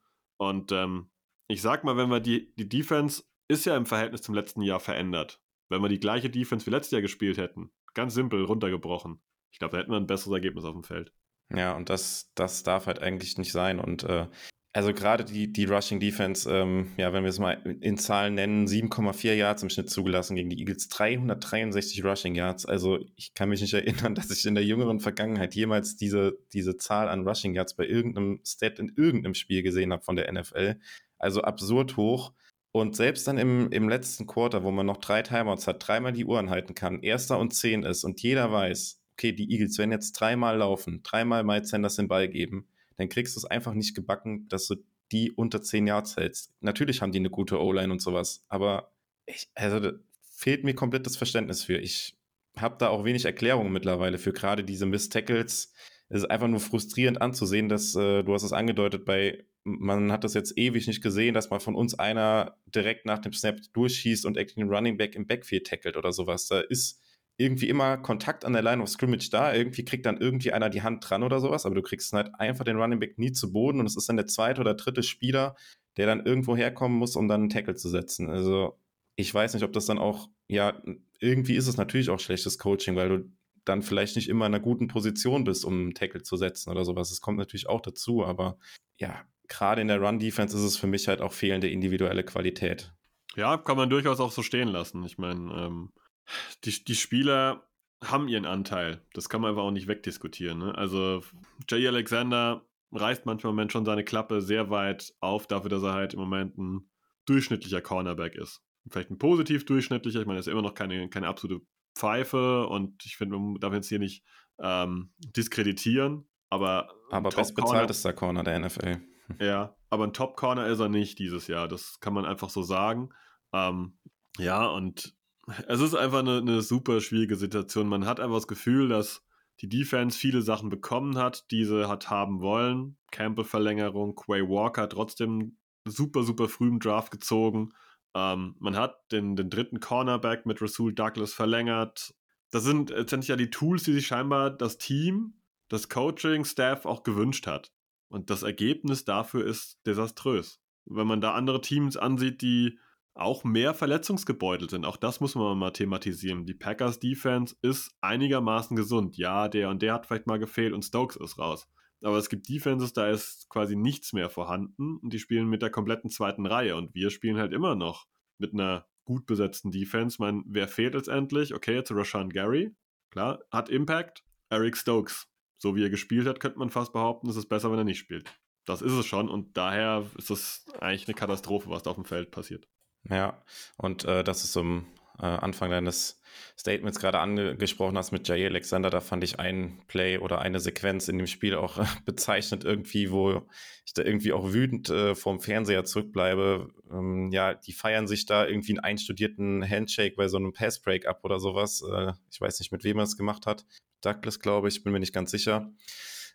und ähm, ich sag mal, wenn wir die, die Defense ist ja im Verhältnis zum letzten Jahr verändert. Wenn wir die gleiche Defense wie letztes Jahr gespielt hätten, ganz simpel runtergebrochen, ich glaube, da hätten wir ein besseres Ergebnis auf dem Feld. Ja, und das, das darf halt eigentlich nicht sein. Und äh, also gerade die, die Rushing Defense, ähm, ja, wenn wir es mal in Zahlen nennen, 7,4 Yards im Schnitt zugelassen gegen die Eagles, 363 Rushing Yards. Also ich kann mich nicht erinnern, dass ich in der jüngeren Vergangenheit jemals diese, diese Zahl an Rushing Yards bei irgendeinem Stat in irgendeinem Spiel gesehen habe von der NFL. Also absurd hoch. Und selbst dann im, im letzten Quarter, wo man noch drei Timeouts hat, dreimal die Uhren halten kann, erster und zehn ist und jeder weiß, okay, die Eagles werden jetzt dreimal laufen, dreimal Miles Sanders den Ball geben, dann kriegst du es einfach nicht gebacken, dass du die unter zehn Yards hältst. Natürlich haben die eine gute O-Line und sowas, aber ich, also fehlt mir komplett das Verständnis für. Ich habe da auch wenig Erklärungen mittlerweile für gerade diese Miss-Tackles. Es ist einfach nur frustrierend anzusehen, dass, äh, du hast es angedeutet, bei, man hat das jetzt ewig nicht gesehen, dass mal von uns einer direkt nach dem Snap durchschießt und den Running Back im Backfield tackelt oder sowas. Da ist irgendwie immer Kontakt an der Line of Scrimmage da. Irgendwie kriegt dann irgendwie einer die Hand dran oder sowas, aber du kriegst halt einfach den Running Back nie zu Boden und es ist dann der zweite oder dritte Spieler, der dann irgendwo herkommen muss, um dann einen Tackle zu setzen. Also ich weiß nicht, ob das dann auch, ja, irgendwie ist es natürlich auch schlechtes Coaching, weil du dann vielleicht nicht immer in einer guten Position bist, um einen Tackle zu setzen oder sowas. Das kommt natürlich auch dazu, aber ja, gerade in der Run-Defense ist es für mich halt auch fehlende individuelle Qualität. Ja, kann man durchaus auch so stehen lassen. Ich meine, ähm, die, die Spieler haben ihren Anteil. Das kann man einfach auch nicht wegdiskutieren. Ne? Also Jay Alexander reißt manchmal im Moment schon seine Klappe sehr weit auf, dafür, dass er halt im Moment ein durchschnittlicher Cornerback ist. Vielleicht ein positiv durchschnittlicher, ich meine, er ist immer noch keine, keine absolute Pfeife und ich finde, man darf jetzt hier nicht ähm, diskreditieren, aber. Aber bestbezahltester Corner der NFL. Ja, aber ein Top-Corner ist er nicht dieses Jahr. Das kann man einfach so sagen. Ähm, ja, und es ist einfach eine, eine, super schwierige Situation. Man hat einfach das Gefühl, dass die Defense viele Sachen bekommen hat, die sie hat haben wollen. Campbell-Verlängerung, Quay Walker trotzdem super, super früh im Draft gezogen. Ähm, man hat den, den dritten Cornerback mit Rasul Douglas verlängert. Das sind letztendlich ja die Tools, die sich scheinbar das Team, das Coaching-Staff auch gewünscht hat. Und das Ergebnis dafür ist desaströs. Wenn man da andere Teams ansieht, die auch mehr verletzungsgebeutelt sind, auch das muss man mal thematisieren. Die Packers Defense ist einigermaßen gesund. Ja, der und der hat vielleicht mal gefehlt und Stokes ist raus. Aber es gibt Defenses, da ist quasi nichts mehr vorhanden und die spielen mit der kompletten zweiten Reihe und wir spielen halt immer noch mit einer gut besetzten Defense. Man, wer fehlt letztendlich? Okay, jetzt Rashan Gary, klar, hat Impact. Eric Stokes, so wie er gespielt hat, könnte man fast behaupten, ist es besser, wenn er nicht spielt. Das ist es schon und daher ist es eigentlich eine Katastrophe, was da auf dem Feld passiert. Ja, und äh, das ist zum äh, Anfang deines Statements gerade angesprochen hast mit Jay Alexander, da fand ich ein Play oder eine Sequenz in dem Spiel auch äh, bezeichnet irgendwie, wo ich da irgendwie auch wütend äh, vorm Fernseher zurückbleibe. Ähm, ja, die feiern sich da irgendwie einen einstudierten Handshake bei so einem Passbreak ab oder sowas. Äh, ich weiß nicht, mit wem er es gemacht hat. Douglas, glaube ich, bin mir nicht ganz sicher.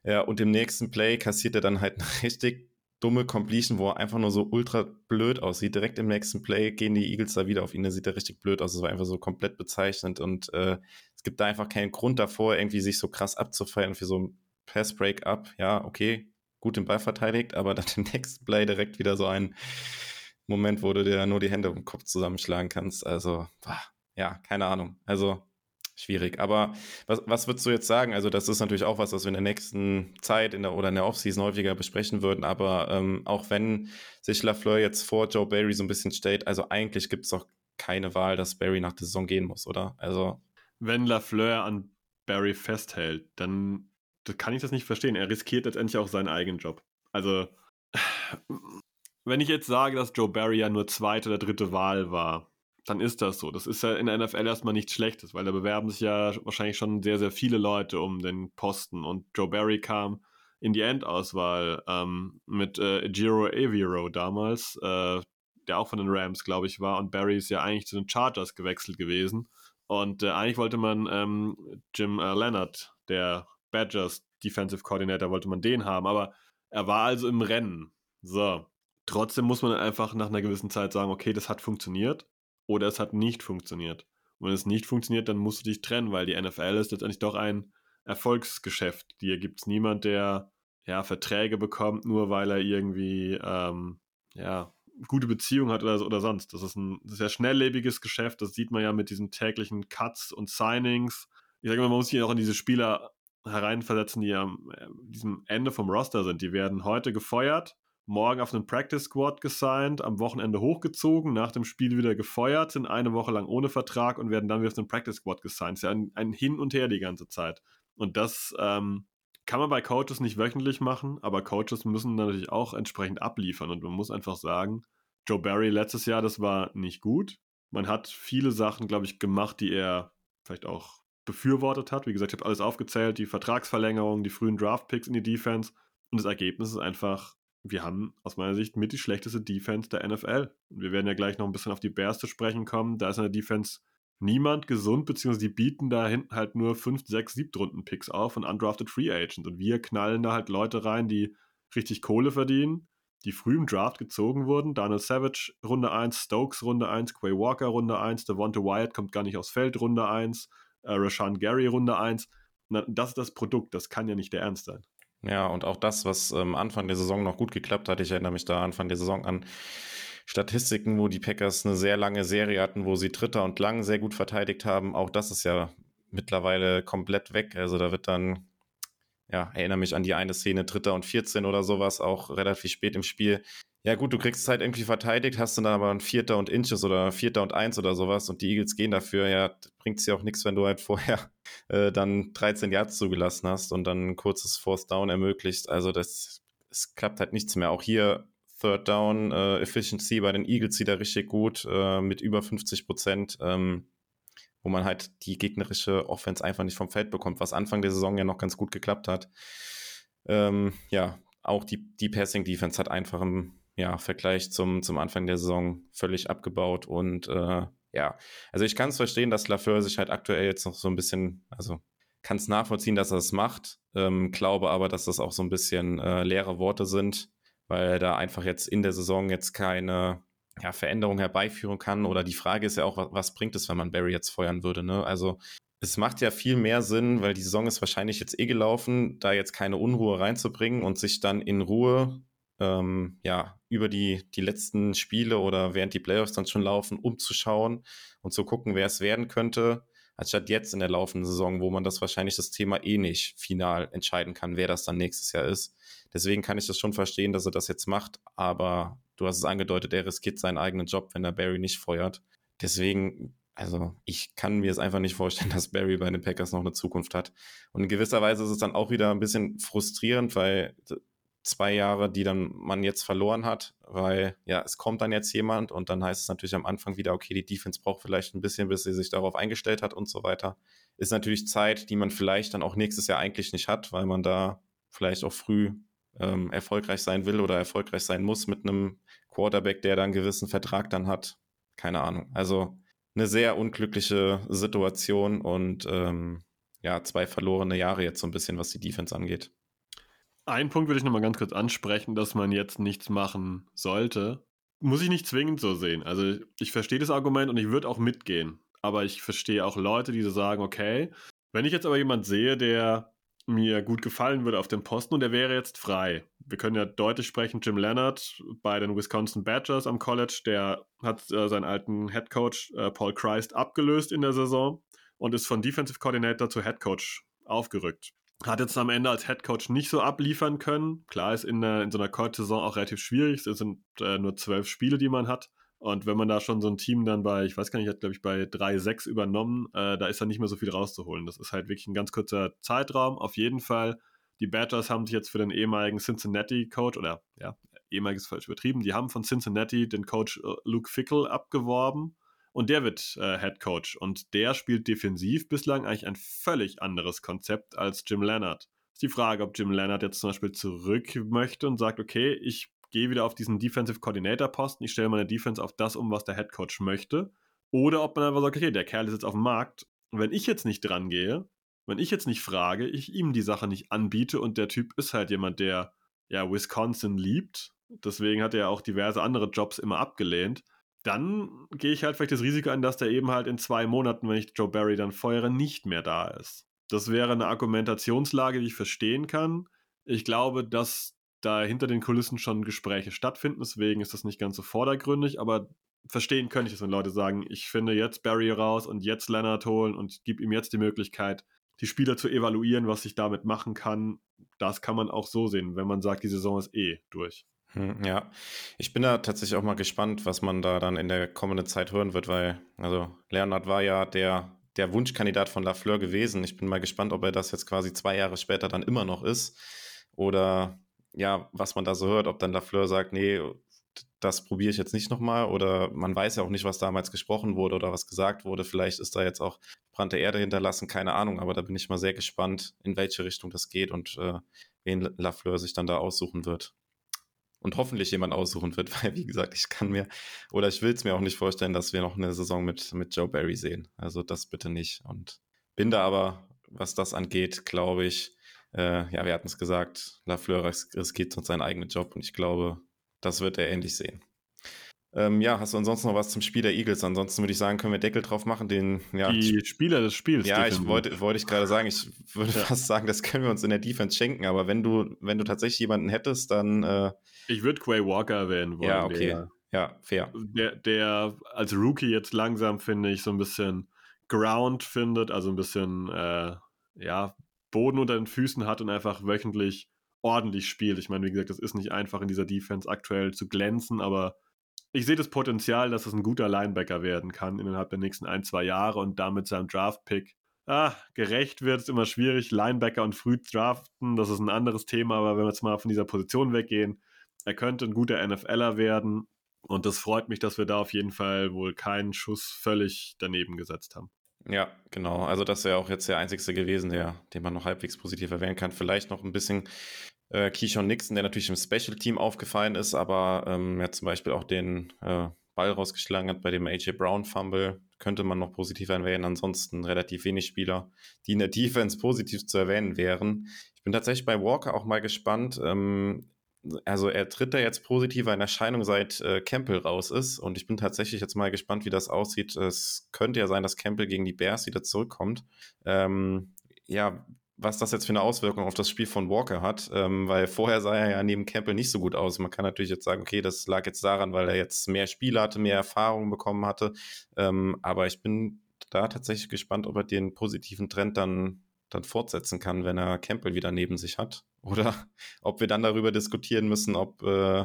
Ja, und im nächsten Play kassiert er dann halt eine richtig dumme Completion, wo er einfach nur so ultra blöd aussieht. Direkt im nächsten Play gehen die Eagles da wieder auf ihn. Da sieht er richtig blöd aus. Es war einfach so komplett bezeichnend und äh, es gibt da einfach keinen Grund davor, irgendwie sich so krass abzufeiern für so ein Pass-Break-up. Ja, okay, gut den Ball verteidigt, aber dann im nächsten Play direkt wieder so ein Moment, wo du dir nur die Hände im Kopf zusammenschlagen kannst. Also, ja, keine Ahnung. Also, schwierig. Aber was, was würdest du jetzt sagen? Also, das ist natürlich auch was, was wir in der nächsten Zeit in der, oder in der Offseason häufiger besprechen würden. Aber ähm, auch wenn sich Lafleur jetzt vor Joe Barry so ein bisschen stellt, also eigentlich gibt es doch keine Wahl, dass Barry nach der Saison gehen muss, oder? Also. Wenn Lafleur an Barry festhält, dann kann ich das nicht verstehen. Er riskiert letztendlich auch seinen eigenen Job. Also, wenn ich jetzt sage, dass Joe Barry ja nur zweite oder dritte Wahl war, dann ist das so. Das ist ja in der NFL erstmal nichts Schlechtes, weil da bewerben sich ja wahrscheinlich schon sehr, sehr viele Leute um den Posten. Und Joe Barry kam in die Endauswahl ähm, mit äh, Giro Aviro damals, äh, der auch von den Rams, glaube ich, war. Und Barry ist ja eigentlich zu den Chargers gewechselt gewesen. Und äh, eigentlich wollte man ähm, Jim äh, Leonard, der Badgers Defensive Coordinator, wollte man den haben. Aber er war also im Rennen. So. Trotzdem muss man einfach nach einer gewissen Zeit sagen, okay, das hat funktioniert oder es hat nicht funktioniert. Und wenn es nicht funktioniert, dann musst du dich trennen, weil die NFL ist letztendlich doch ein Erfolgsgeschäft. Hier gibt es niemand, der ja, Verträge bekommt, nur weil er irgendwie ähm, ja, gute Beziehungen hat oder, oder sonst. Das ist ein sehr schnelllebiges Geschäft. Das sieht man ja mit diesen täglichen Cuts und Signings. Ich sage mal, man muss sich auch in diese Spieler hereinversetzen, die am äh, diesem Ende vom Roster sind. Die werden heute gefeuert morgen auf einen Practice Squad gesigned, am Wochenende hochgezogen, nach dem Spiel wieder gefeuert, sind eine Woche lang ohne Vertrag und werden dann wieder auf einen Practice Squad gesigned. Das ist ja ein, ein Hin und Her die ganze Zeit. Und das ähm, kann man bei Coaches nicht wöchentlich machen, aber Coaches müssen natürlich auch entsprechend abliefern und man muss einfach sagen, Joe Barry letztes Jahr, das war nicht gut. Man hat viele Sachen, glaube ich, gemacht, die er vielleicht auch befürwortet hat. Wie gesagt, ich habe alles aufgezählt, die Vertragsverlängerung, die frühen Draftpicks in die Defense. Und das Ergebnis ist einfach, wir haben aus meiner Sicht mit die schlechteste Defense der NFL. Wir werden ja gleich noch ein bisschen auf die Bears zu sprechen kommen. Da ist in der Defense niemand gesund, beziehungsweise die bieten da hinten halt nur 5, 6, 7 Runden-Picks auf und undrafted Free Agents. Und wir knallen da halt Leute rein, die richtig Kohle verdienen, die früh im Draft gezogen wurden. Daniel Savage Runde 1, Stokes Runde 1, Quay Walker Runde 1, Devonta Wyatt kommt gar nicht aufs Feld Runde 1, äh, Rashawn Gary Runde 1. Na, das ist das Produkt, das kann ja nicht der Ernst sein. Ja, und auch das, was ähm, Anfang der Saison noch gut geklappt hat, ich erinnere mich da Anfang der Saison an Statistiken, wo die Packers eine sehr lange Serie hatten, wo sie Dritter und Lang sehr gut verteidigt haben. Auch das ist ja mittlerweile komplett weg. Also da wird dann, ja, erinnere mich an die eine Szene, Dritter und 14 oder sowas, auch relativ spät im Spiel. Ja, gut, du kriegst es halt irgendwie verteidigt, hast du dann aber ein Vierter und Inches oder Vierter und Eins oder sowas und die Eagles gehen dafür. Ja, bringt es ja auch nichts, wenn du halt vorher äh, dann 13 Yards zugelassen hast und dann ein kurzes Force Down ermöglicht. Also das, es klappt halt nichts mehr. Auch hier Third Down äh, Efficiency bei den Eagles wieder richtig gut äh, mit über 50 Prozent, ähm, wo man halt die gegnerische Offense einfach nicht vom Feld bekommt, was Anfang der Saison ja noch ganz gut geklappt hat. Ähm, ja, auch die, die Passing Defense hat einfach im ja, Vergleich zum, zum Anfang der Saison völlig abgebaut und äh, ja, also ich kann es verstehen, dass Lafleur sich halt aktuell jetzt noch so ein bisschen, also kann es nachvollziehen, dass er es macht, ähm, glaube aber, dass das auch so ein bisschen äh, leere Worte sind, weil er da einfach jetzt in der Saison jetzt keine ja, Veränderung herbeiführen kann. Oder die Frage ist ja auch, was, was bringt es, wenn man Barry jetzt feuern würde? Ne? Also es macht ja viel mehr Sinn, weil die Saison ist wahrscheinlich jetzt eh gelaufen, da jetzt keine Unruhe reinzubringen und sich dann in Ruhe ähm, ja, über die, die letzten Spiele oder während die Playoffs dann schon laufen, umzuschauen und zu gucken, wer es werden könnte, anstatt jetzt in der laufenden Saison, wo man das wahrscheinlich das Thema eh nicht final entscheiden kann, wer das dann nächstes Jahr ist. Deswegen kann ich das schon verstehen, dass er das jetzt macht, aber du hast es angedeutet, er riskiert seinen eigenen Job, wenn er Barry nicht feuert. Deswegen, also ich kann mir es einfach nicht vorstellen, dass Barry bei den Packers noch eine Zukunft hat. Und in gewisser Weise ist es dann auch wieder ein bisschen frustrierend, weil zwei Jahre, die dann man jetzt verloren hat, weil ja, es kommt dann jetzt jemand und dann heißt es natürlich am Anfang wieder, okay, die Defense braucht vielleicht ein bisschen, bis sie sich darauf eingestellt hat und so weiter. Ist natürlich Zeit, die man vielleicht dann auch nächstes Jahr eigentlich nicht hat, weil man da vielleicht auch früh ähm, erfolgreich sein will oder erfolgreich sein muss mit einem Quarterback, der dann einen gewissen Vertrag dann hat. Keine Ahnung. Also eine sehr unglückliche Situation und ähm, ja, zwei verlorene Jahre jetzt so ein bisschen, was die Defense angeht. Ein Punkt würde ich nochmal ganz kurz ansprechen, dass man jetzt nichts machen sollte. Muss ich nicht zwingend so sehen. Also ich verstehe das Argument und ich würde auch mitgehen. Aber ich verstehe auch Leute, die so sagen, okay, wenn ich jetzt aber jemand sehe, der mir gut gefallen würde auf dem Posten und der wäre jetzt frei. Wir können ja deutlich sprechen, Jim Leonard bei den Wisconsin Badgers am College, der hat äh, seinen alten Head Coach äh, Paul Christ abgelöst in der Saison und ist von Defensive Coordinator zu Head Coach aufgerückt. Hat jetzt am Ende als Head Coach nicht so abliefern können. Klar ist in, in so einer College-Saison auch relativ schwierig. Es sind äh, nur zwölf Spiele, die man hat. Und wenn man da schon so ein Team dann bei, ich weiß gar nicht, hat glaube ich bei 3-6 übernommen, äh, da ist dann nicht mehr so viel rauszuholen. Das ist halt wirklich ein ganz kurzer Zeitraum. Auf jeden Fall, die Badgers haben sich jetzt für den ehemaligen Cincinnati-Coach, oder ja, ehemaliges falsch übertrieben, die haben von Cincinnati den Coach äh, Luke Fickle abgeworben und der wird äh, Head Coach. Und der spielt defensiv bislang eigentlich ein völlig anderes Konzept als Jim Leonard. Ist die Frage, ob Jim Leonard jetzt zum Beispiel zurück möchte und sagt, okay, ich gehe wieder auf diesen Defensive Coordinator Posten, ich stelle meine Defense auf das um, was der Head Coach möchte. Oder ob man einfach sagt, okay, der Kerl ist jetzt auf dem Markt. Wenn ich jetzt nicht dran gehe, wenn ich jetzt nicht frage, ich ihm die Sache nicht anbiete und der Typ ist halt jemand, der ja Wisconsin liebt, deswegen hat er auch diverse andere Jobs immer abgelehnt, dann gehe ich halt vielleicht das Risiko an, dass der eben halt in zwei Monaten, wenn ich Joe Barry dann feuere, nicht mehr da ist. Das wäre eine Argumentationslage, die ich verstehen kann. Ich glaube, dass da hinter den Kulissen schon Gespräche stattfinden, deswegen ist das nicht ganz so vordergründig, aber verstehen könnte ich es, wenn Leute sagen, ich finde jetzt Barry raus und jetzt Leonard holen und gebe ihm jetzt die Möglichkeit, die Spieler zu evaluieren, was ich damit machen kann. Das kann man auch so sehen, wenn man sagt, die Saison ist eh durch. Hm, ja, ich bin da tatsächlich auch mal gespannt, was man da dann in der kommenden Zeit hören wird, weil, also Leonard war ja der, der Wunschkandidat von Lafleur gewesen. Ich bin mal gespannt, ob er das jetzt quasi zwei Jahre später dann immer noch ist oder ja, was man da so hört, ob dann Lafleur sagt, nee, das probiere ich jetzt nicht nochmal oder man weiß ja auch nicht, was damals gesprochen wurde oder was gesagt wurde. Vielleicht ist da jetzt auch brannte Erde hinterlassen, keine Ahnung, aber da bin ich mal sehr gespannt, in welche Richtung das geht und äh, wen Lafleur sich dann da aussuchen wird. Und hoffentlich jemand aussuchen wird, weil, wie gesagt, ich kann mir oder ich will es mir auch nicht vorstellen, dass wir noch eine Saison mit, mit Joe Barry sehen. Also das bitte nicht. Und bin da aber, was das angeht, glaube ich, äh, ja, wir hatten es gesagt, Lafleur riskiert uns seinen eigenen Job und ich glaube, das wird er ähnlich sehen. Ähm, ja, hast du ansonsten noch was zum Spiel der Eagles? Ansonsten würde ich sagen, können wir Deckel drauf machen. Den, ja, die Spieler des Spiels. Ja, ich wollte, wollte ich gerade sagen, ich würde ja. fast sagen, das können wir uns in der Defense schenken. Aber wenn du, wenn du tatsächlich jemanden hättest, dann. Äh, ich würde Quay Walker erwähnen wollen. Ja, okay. Der, ja, fair. Der, der als Rookie jetzt langsam, finde ich, so ein bisschen Ground findet, also ein bisschen, äh, ja, Boden unter den Füßen hat und einfach wöchentlich ordentlich spielt. Ich meine, wie gesagt, das ist nicht einfach in dieser Defense aktuell zu glänzen, aber ich sehe das Potenzial, dass es ein guter Linebacker werden kann innerhalb der nächsten ein, zwei Jahre und damit seinem Draft-Pick ah, gerecht wird, ist immer schwierig. Linebacker und früh draften, das ist ein anderes Thema, aber wenn wir jetzt mal von dieser Position weggehen, er könnte ein guter NFLer werden und das freut mich, dass wir da auf jeden Fall wohl keinen Schuss völlig daneben gesetzt haben. Ja, genau. Also das wäre auch jetzt der einzigste gewesen, der, den man noch halbwegs positiv erwähnen kann. Vielleicht noch ein bisschen äh, Keyshawn Nixon, der natürlich im Special Team aufgefallen ist, aber ähm, ja zum Beispiel auch den äh, Ball rausgeschlagen hat bei dem AJ Brown Fumble, könnte man noch positiv erwähnen. Ansonsten relativ wenig Spieler, die in der Defense positiv zu erwähnen wären. Ich bin tatsächlich bei Walker auch mal gespannt. Ähm, also er tritt da jetzt positiver in Erscheinung, seit äh, Campbell raus ist. Und ich bin tatsächlich jetzt mal gespannt, wie das aussieht. Es könnte ja sein, dass Campbell gegen die Bears wieder zurückkommt. Ähm, ja, was das jetzt für eine Auswirkung auf das Spiel von Walker hat, ähm, weil vorher sah er ja neben Campbell nicht so gut aus. Man kann natürlich jetzt sagen, okay, das lag jetzt daran, weil er jetzt mehr Spiele hatte, mehr Erfahrung bekommen hatte. Ähm, aber ich bin da tatsächlich gespannt, ob er den positiven Trend dann dann fortsetzen kann, wenn er Campbell wieder neben sich hat. Oder ob wir dann darüber diskutieren müssen, ob äh,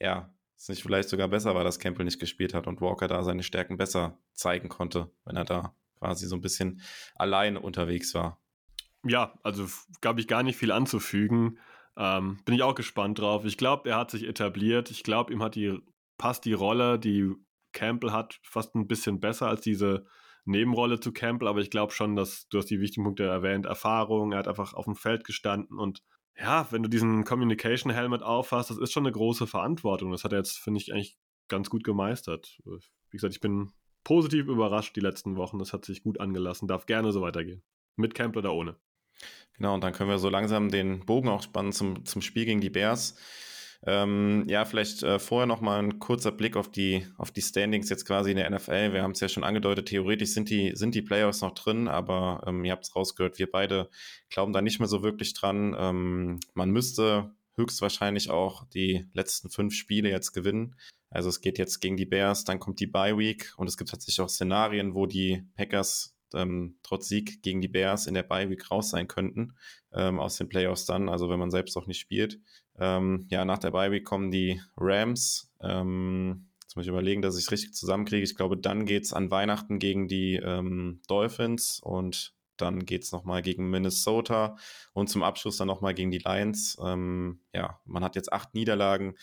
ja, es nicht vielleicht sogar besser war, dass Campbell nicht gespielt hat und Walker da seine Stärken besser zeigen konnte, wenn er da quasi so ein bisschen allein unterwegs war. Ja, also gab ich gar nicht viel anzufügen. Ähm, bin ich auch gespannt drauf. Ich glaube, er hat sich etabliert. Ich glaube, ihm hat die, passt die Rolle, die Campbell hat, fast ein bisschen besser als diese Nebenrolle zu Campbell, aber ich glaube schon, dass du hast die wichtigen Punkte erwähnt, Erfahrung, er hat einfach auf dem Feld gestanden und ja, wenn du diesen Communication Helmet aufhast, das ist schon eine große Verantwortung. Das hat er jetzt, finde ich, eigentlich ganz gut gemeistert. Wie gesagt, ich bin positiv überrascht die letzten Wochen. Das hat sich gut angelassen. Darf gerne so weitergehen. Mit Campbell oder ohne. Genau, und dann können wir so langsam den Bogen auch spannen zum, zum Spiel gegen die Bears. Ähm, ja, vielleicht äh, vorher noch mal ein kurzer Blick auf die, auf die Standings jetzt quasi in der NFL. Wir haben es ja schon angedeutet, theoretisch sind die, sind die Playoffs noch drin, aber ähm, ihr habt es rausgehört, wir beide glauben da nicht mehr so wirklich dran. Ähm, man müsste höchstwahrscheinlich auch die letzten fünf Spiele jetzt gewinnen. Also es geht jetzt gegen die Bears, dann kommt die Bye Week und es gibt tatsächlich auch Szenarien, wo die Packers ähm, trotz Sieg gegen die Bears in der Bye Week raus sein könnten ähm, aus den Playoffs dann, also wenn man selbst auch nicht spielt. Ähm, ja, nach der Bye Week kommen die Rams. Ähm, jetzt muss ich überlegen, dass ich es richtig zusammenkriege. Ich glaube, dann geht es an Weihnachten gegen die ähm, Dolphins und dann geht es nochmal gegen Minnesota und zum Abschluss dann nochmal gegen die Lions. Ähm, ja, man hat jetzt acht Niederlagen.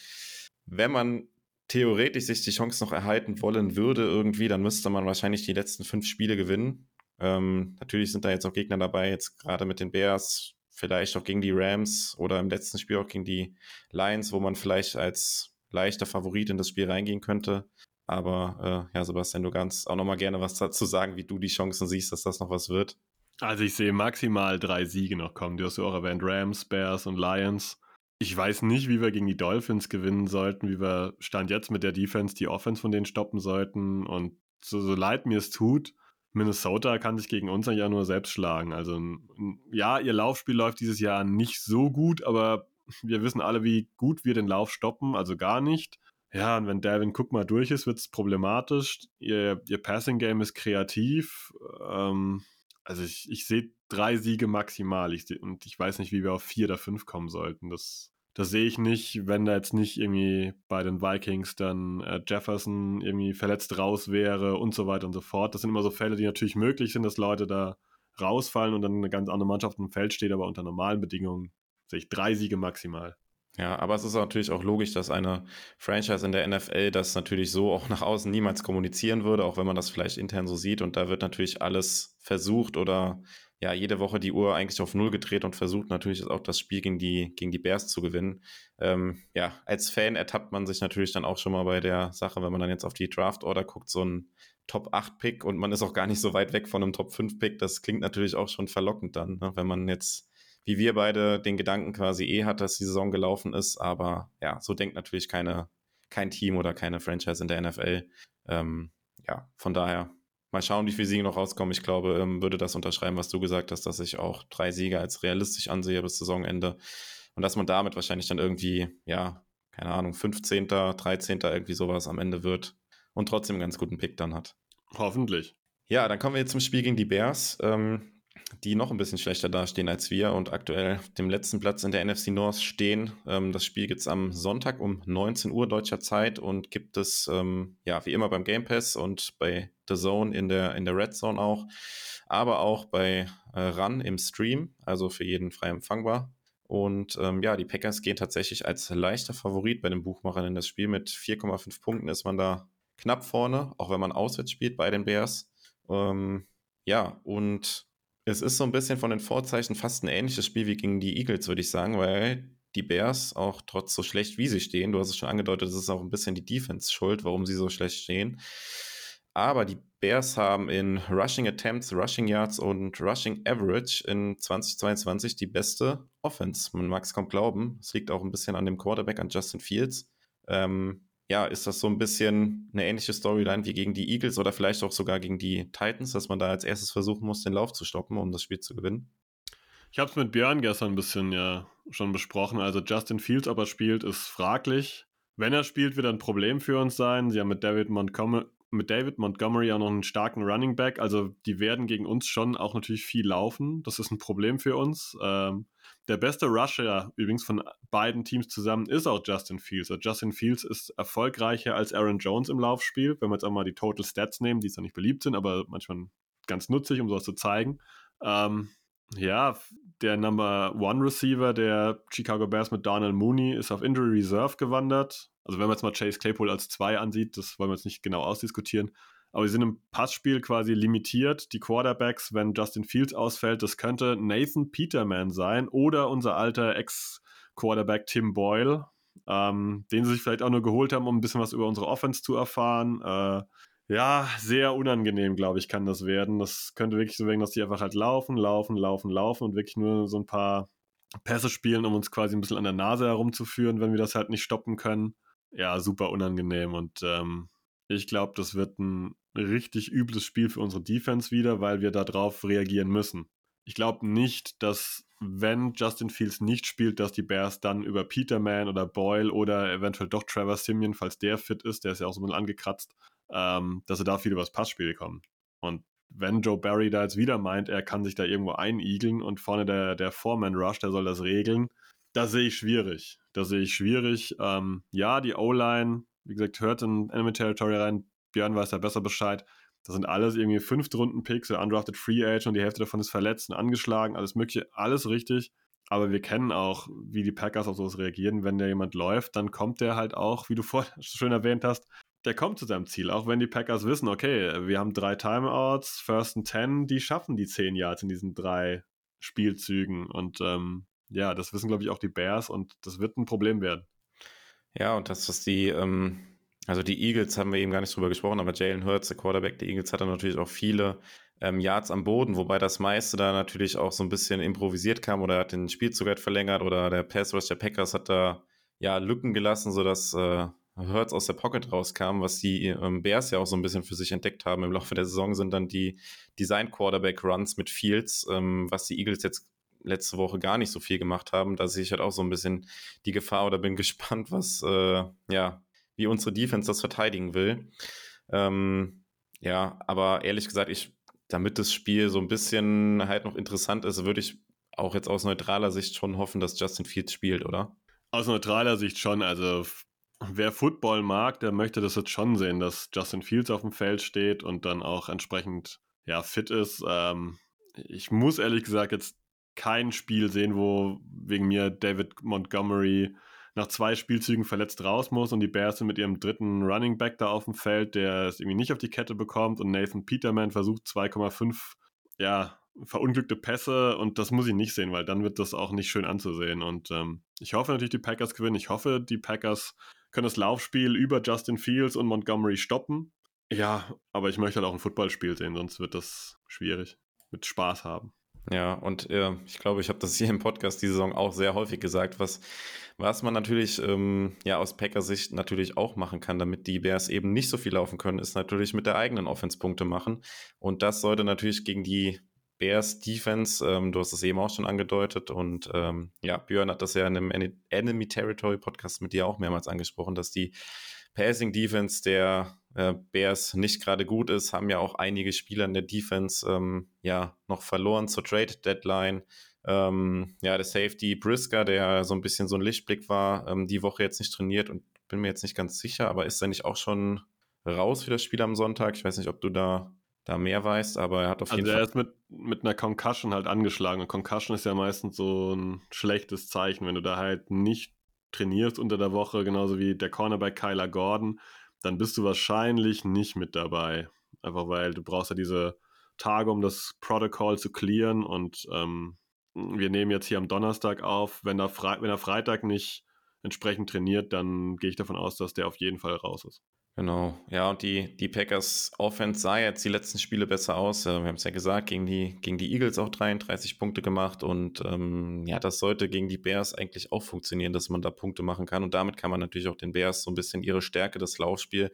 Wenn man theoretisch sich die Chance noch erhalten wollen würde irgendwie, dann müsste man wahrscheinlich die letzten fünf Spiele gewinnen. Ähm, natürlich sind da jetzt auch Gegner dabei, jetzt gerade mit den Bears, vielleicht auch gegen die Rams oder im letzten Spiel auch gegen die Lions, wo man vielleicht als leichter Favorit in das Spiel reingehen könnte. Aber äh, ja, Sebastian, du kannst auch nochmal gerne was dazu sagen, wie du die Chancen siehst, dass das noch was wird. Also ich sehe maximal drei Siege noch kommen. Du hast ja auch erwähnt, Rams, Bears und Lions. Ich weiß nicht, wie wir gegen die Dolphins gewinnen sollten, wie wir Stand jetzt mit der Defense die Offense von denen stoppen sollten. Und so, so leid mir es tut, Minnesota kann sich gegen uns ja nur selbst schlagen. Also ja, ihr Laufspiel läuft dieses Jahr nicht so gut, aber wir wissen alle, wie gut wir den Lauf stoppen, also gar nicht. Ja, und wenn Dalvin Cook mal durch ist, wird es problematisch. Ihr, ihr Passing-Game ist kreativ. Ähm, also ich, ich sehe drei Siege maximal. Ich seh, und ich weiß nicht, wie wir auf vier oder fünf kommen sollten. Das, das sehe ich nicht, wenn da jetzt nicht irgendwie bei den Vikings dann äh, Jefferson irgendwie verletzt raus wäre und so weiter und so fort. Das sind immer so Fälle, die natürlich möglich sind, dass Leute da rausfallen und dann eine ganz andere Mannschaft im Feld steht, aber unter normalen Bedingungen sehe ich drei Siege maximal. Ja, aber es ist natürlich auch logisch, dass eine Franchise in der NFL das natürlich so auch nach außen niemals kommunizieren würde, auch wenn man das vielleicht intern so sieht. Und da wird natürlich alles versucht oder ja, jede Woche die Uhr eigentlich auf Null gedreht und versucht natürlich auch das Spiel gegen die, gegen die Bears zu gewinnen. Ähm, ja, als Fan ertappt man sich natürlich dann auch schon mal bei der Sache, wenn man dann jetzt auf die Draft-Order guckt, so ein Top-8-Pick und man ist auch gar nicht so weit weg von einem Top-5-Pick. Das klingt natürlich auch schon verlockend dann, ne? wenn man jetzt, wie wir beide, den Gedanken quasi eh hat, dass die Saison gelaufen ist. Aber ja, so denkt natürlich keine, kein Team oder keine Franchise in der NFL. Ähm, ja, von daher Mal schauen, wie viele Siege noch rauskommen. Ich glaube, ähm, würde das unterschreiben, was du gesagt hast, dass ich auch drei Siege als realistisch ansehe bis Saisonende. Und dass man damit wahrscheinlich dann irgendwie, ja, keine Ahnung, 15., 13. irgendwie sowas am Ende wird und trotzdem einen ganz guten Pick dann hat. Hoffentlich. Ja, dann kommen wir jetzt zum Spiel gegen die Bears. Ähm, die noch ein bisschen schlechter dastehen als wir und aktuell dem letzten Platz in der NFC North stehen. Ähm, das Spiel gibt es am Sonntag um 19 Uhr deutscher Zeit und gibt es ähm, ja wie immer beim Game Pass und bei The Zone in der, in der Red Zone auch, aber auch bei äh, Run im Stream, also für jeden frei empfangbar. Und ähm, ja, die Packers gehen tatsächlich als leichter Favorit bei den Buchmachern in das Spiel. Mit 4,5 Punkten ist man da knapp vorne, auch wenn man auswärts spielt bei den Bears. Ähm, ja, und es ist so ein bisschen von den Vorzeichen fast ein ähnliches Spiel wie gegen die Eagles, würde ich sagen, weil die Bears auch trotz so schlecht wie sie stehen, du hast es schon angedeutet, es ist auch ein bisschen die Defense schuld, warum sie so schlecht stehen. Aber die Bears haben in Rushing Attempts, Rushing Yards und Rushing Average in 2022 die beste Offense. Man mag es kaum glauben. Es liegt auch ein bisschen an dem Quarterback, an Justin Fields. Ähm, ja, ist das so ein bisschen eine ähnliche Storyline wie gegen die Eagles oder vielleicht auch sogar gegen die Titans, dass man da als erstes versuchen muss, den Lauf zu stoppen, um das Spiel zu gewinnen? Ich habe es mit Björn gestern ein bisschen ja schon besprochen. Also Justin Fields, ob er spielt, ist fraglich. Wenn er spielt, wird er ein Problem für uns sein. Sie haben mit David Montgomery, mit David Montgomery auch noch einen starken Running Back. Also die werden gegen uns schon auch natürlich viel laufen. Das ist ein Problem für uns. Ähm, der beste Rusher übrigens von beiden Teams zusammen ist auch Justin Fields. Also Justin Fields ist erfolgreicher als Aaron Jones im Laufspiel, wenn wir jetzt auch mal die Total Stats nehmen, die zwar nicht beliebt sind, aber manchmal ganz nützlich, um sowas zu zeigen. Ähm, ja, der Number One Receiver der Chicago Bears mit Donald Mooney ist auf Injury Reserve gewandert. Also wenn man jetzt mal Chase Claypool als zwei ansieht, das wollen wir jetzt nicht genau ausdiskutieren. Aber sie sind im Passspiel quasi limitiert. Die Quarterbacks, wenn Justin Fields ausfällt, das könnte Nathan Peterman sein oder unser alter Ex-Quarterback Tim Boyle, ähm, den sie sich vielleicht auch nur geholt haben, um ein bisschen was über unsere Offense zu erfahren. Äh, ja, sehr unangenehm, glaube ich, kann das werden. Das könnte wirklich so werden, dass die einfach halt laufen, laufen, laufen, laufen und wirklich nur so ein paar Pässe spielen, um uns quasi ein bisschen an der Nase herumzuführen, wenn wir das halt nicht stoppen können. Ja, super unangenehm und ähm, ich glaube, das wird ein richtig übles Spiel für unsere Defense wieder, weil wir darauf reagieren müssen. Ich glaube nicht, dass wenn Justin Fields nicht spielt, dass die Bears dann über Peterman oder Boyle oder eventuell doch Trevor Simeon, falls der fit ist, der ist ja auch so ein bisschen angekratzt, ähm, dass sie da viel übers Passspiel kommen. Und wenn Joe Barry da jetzt wieder meint, er kann sich da irgendwo einigeln und vorne der, der Foreman Rush, der soll das regeln, da sehe ich schwierig. Da sehe ich schwierig. Ähm, ja, die O-Line, wie gesagt, hört in Enemy Territory rein, Björn weiß da besser Bescheid. Das sind alles irgendwie fünfte Runden Picks, undrafted Free Agent und die Hälfte davon ist verletzt und angeschlagen, alles mögliche, alles richtig. Aber wir kennen auch, wie die Packers auf sowas reagieren. Wenn da jemand läuft, dann kommt der halt auch, wie du vorhin schön erwähnt hast, der kommt zu seinem Ziel. Auch wenn die Packers wissen, okay, wir haben drei Timeouts, First and Ten, die schaffen die zehn Yards in diesen drei Spielzügen. Und ähm, ja, das wissen, glaube ich, auch die Bears und das wird ein Problem werden. Ja, und das, was die ähm, also die Eagles haben wir eben gar nicht drüber gesprochen, aber Jalen Hurts, der Quarterback der Eagles, hat dann natürlich auch viele ähm, Yards am Boden, wobei das meiste da natürlich auch so ein bisschen improvisiert kam oder hat den Spielzug halt verlängert oder der Pass Rush der Packers hat da ja Lücken gelassen, sodass äh, Hurts aus der Pocket rauskam, was die ähm, Bears ja auch so ein bisschen für sich entdeckt haben. Im Laufe der Saison sind dann die Design Quarterback Runs mit Fields, ähm, was die Eagles jetzt letzte Woche gar nicht so viel gemacht haben. Da sehe ich halt auch so ein bisschen die Gefahr oder bin gespannt, was äh, ja wie unsere Defense das verteidigen will. Ähm, ja, aber ehrlich gesagt, ich, damit das Spiel so ein bisschen halt noch interessant ist, würde ich auch jetzt aus neutraler Sicht schon hoffen, dass Justin Fields spielt, oder? Aus neutraler Sicht schon. Also wer Football mag, der möchte das jetzt schon sehen, dass Justin Fields auf dem Feld steht und dann auch entsprechend ja, fit ist. Ähm, ich muss ehrlich gesagt jetzt kein Spiel sehen, wo wegen mir David Montgomery nach zwei Spielzügen verletzt raus muss und die Bears sind mit ihrem dritten Running Back da auf dem Feld, der es irgendwie nicht auf die Kette bekommt und Nathan Peterman versucht 2,5 ja, verunglückte Pässe und das muss ich nicht sehen, weil dann wird das auch nicht schön anzusehen. Und ähm, ich hoffe natürlich, die Packers gewinnen. Ich hoffe, die Packers können das Laufspiel über Justin Fields und Montgomery stoppen. Ja, aber ich möchte halt auch ein Footballspiel sehen, sonst wird das schwierig. Mit Spaß haben. Ja, und äh, ich glaube, ich habe das hier im Podcast die Saison auch sehr häufig gesagt, was, was man natürlich ähm, ja aus Packers Sicht natürlich auch machen kann, damit die Bears eben nicht so viel laufen können, ist natürlich mit der eigenen Offense Punkte machen. Und das sollte natürlich gegen die Bears Defense, ähm, du hast es eben auch schon angedeutet und ähm, ja, Björn hat das ja in einem Enemy Territory Podcast mit dir auch mehrmals angesprochen, dass die Passing Defense der äh, Bears nicht gerade gut ist, haben ja auch einige Spieler in der Defense ähm, ja noch verloren zur Trade Deadline. Ähm, ja, der Safety Brisker, der so ein bisschen so ein Lichtblick war, ähm, die Woche jetzt nicht trainiert und bin mir jetzt nicht ganz sicher, aber ist er nicht auch schon raus für das Spiel am Sonntag? Ich weiß nicht, ob du da, da mehr weißt, aber er hat auf also jeden Fall. Fall. Er ist mit, mit einer Concussion halt angeschlagen. Und Concussion ist ja meistens so ein schlechtes Zeichen, wenn du da halt nicht trainierst unter der Woche, genauso wie der Cornerback Kyler Gordon, dann bist du wahrscheinlich nicht mit dabei. Einfach weil du brauchst ja diese Tage, um das Protokoll zu clearen und ähm, wir nehmen jetzt hier am Donnerstag auf. Wenn er, wenn er Freitag nicht entsprechend trainiert, dann gehe ich davon aus, dass der auf jeden Fall raus ist. Genau, ja, und die, die Packers Offense sah jetzt die letzten Spiele besser aus. Wir haben es ja gesagt, gegen die, gegen die Eagles auch 33 Punkte gemacht und ähm, ja, das sollte gegen die Bears eigentlich auch funktionieren, dass man da Punkte machen kann. Und damit kann man natürlich auch den Bears so ein bisschen ihre Stärke, das Laufspiel,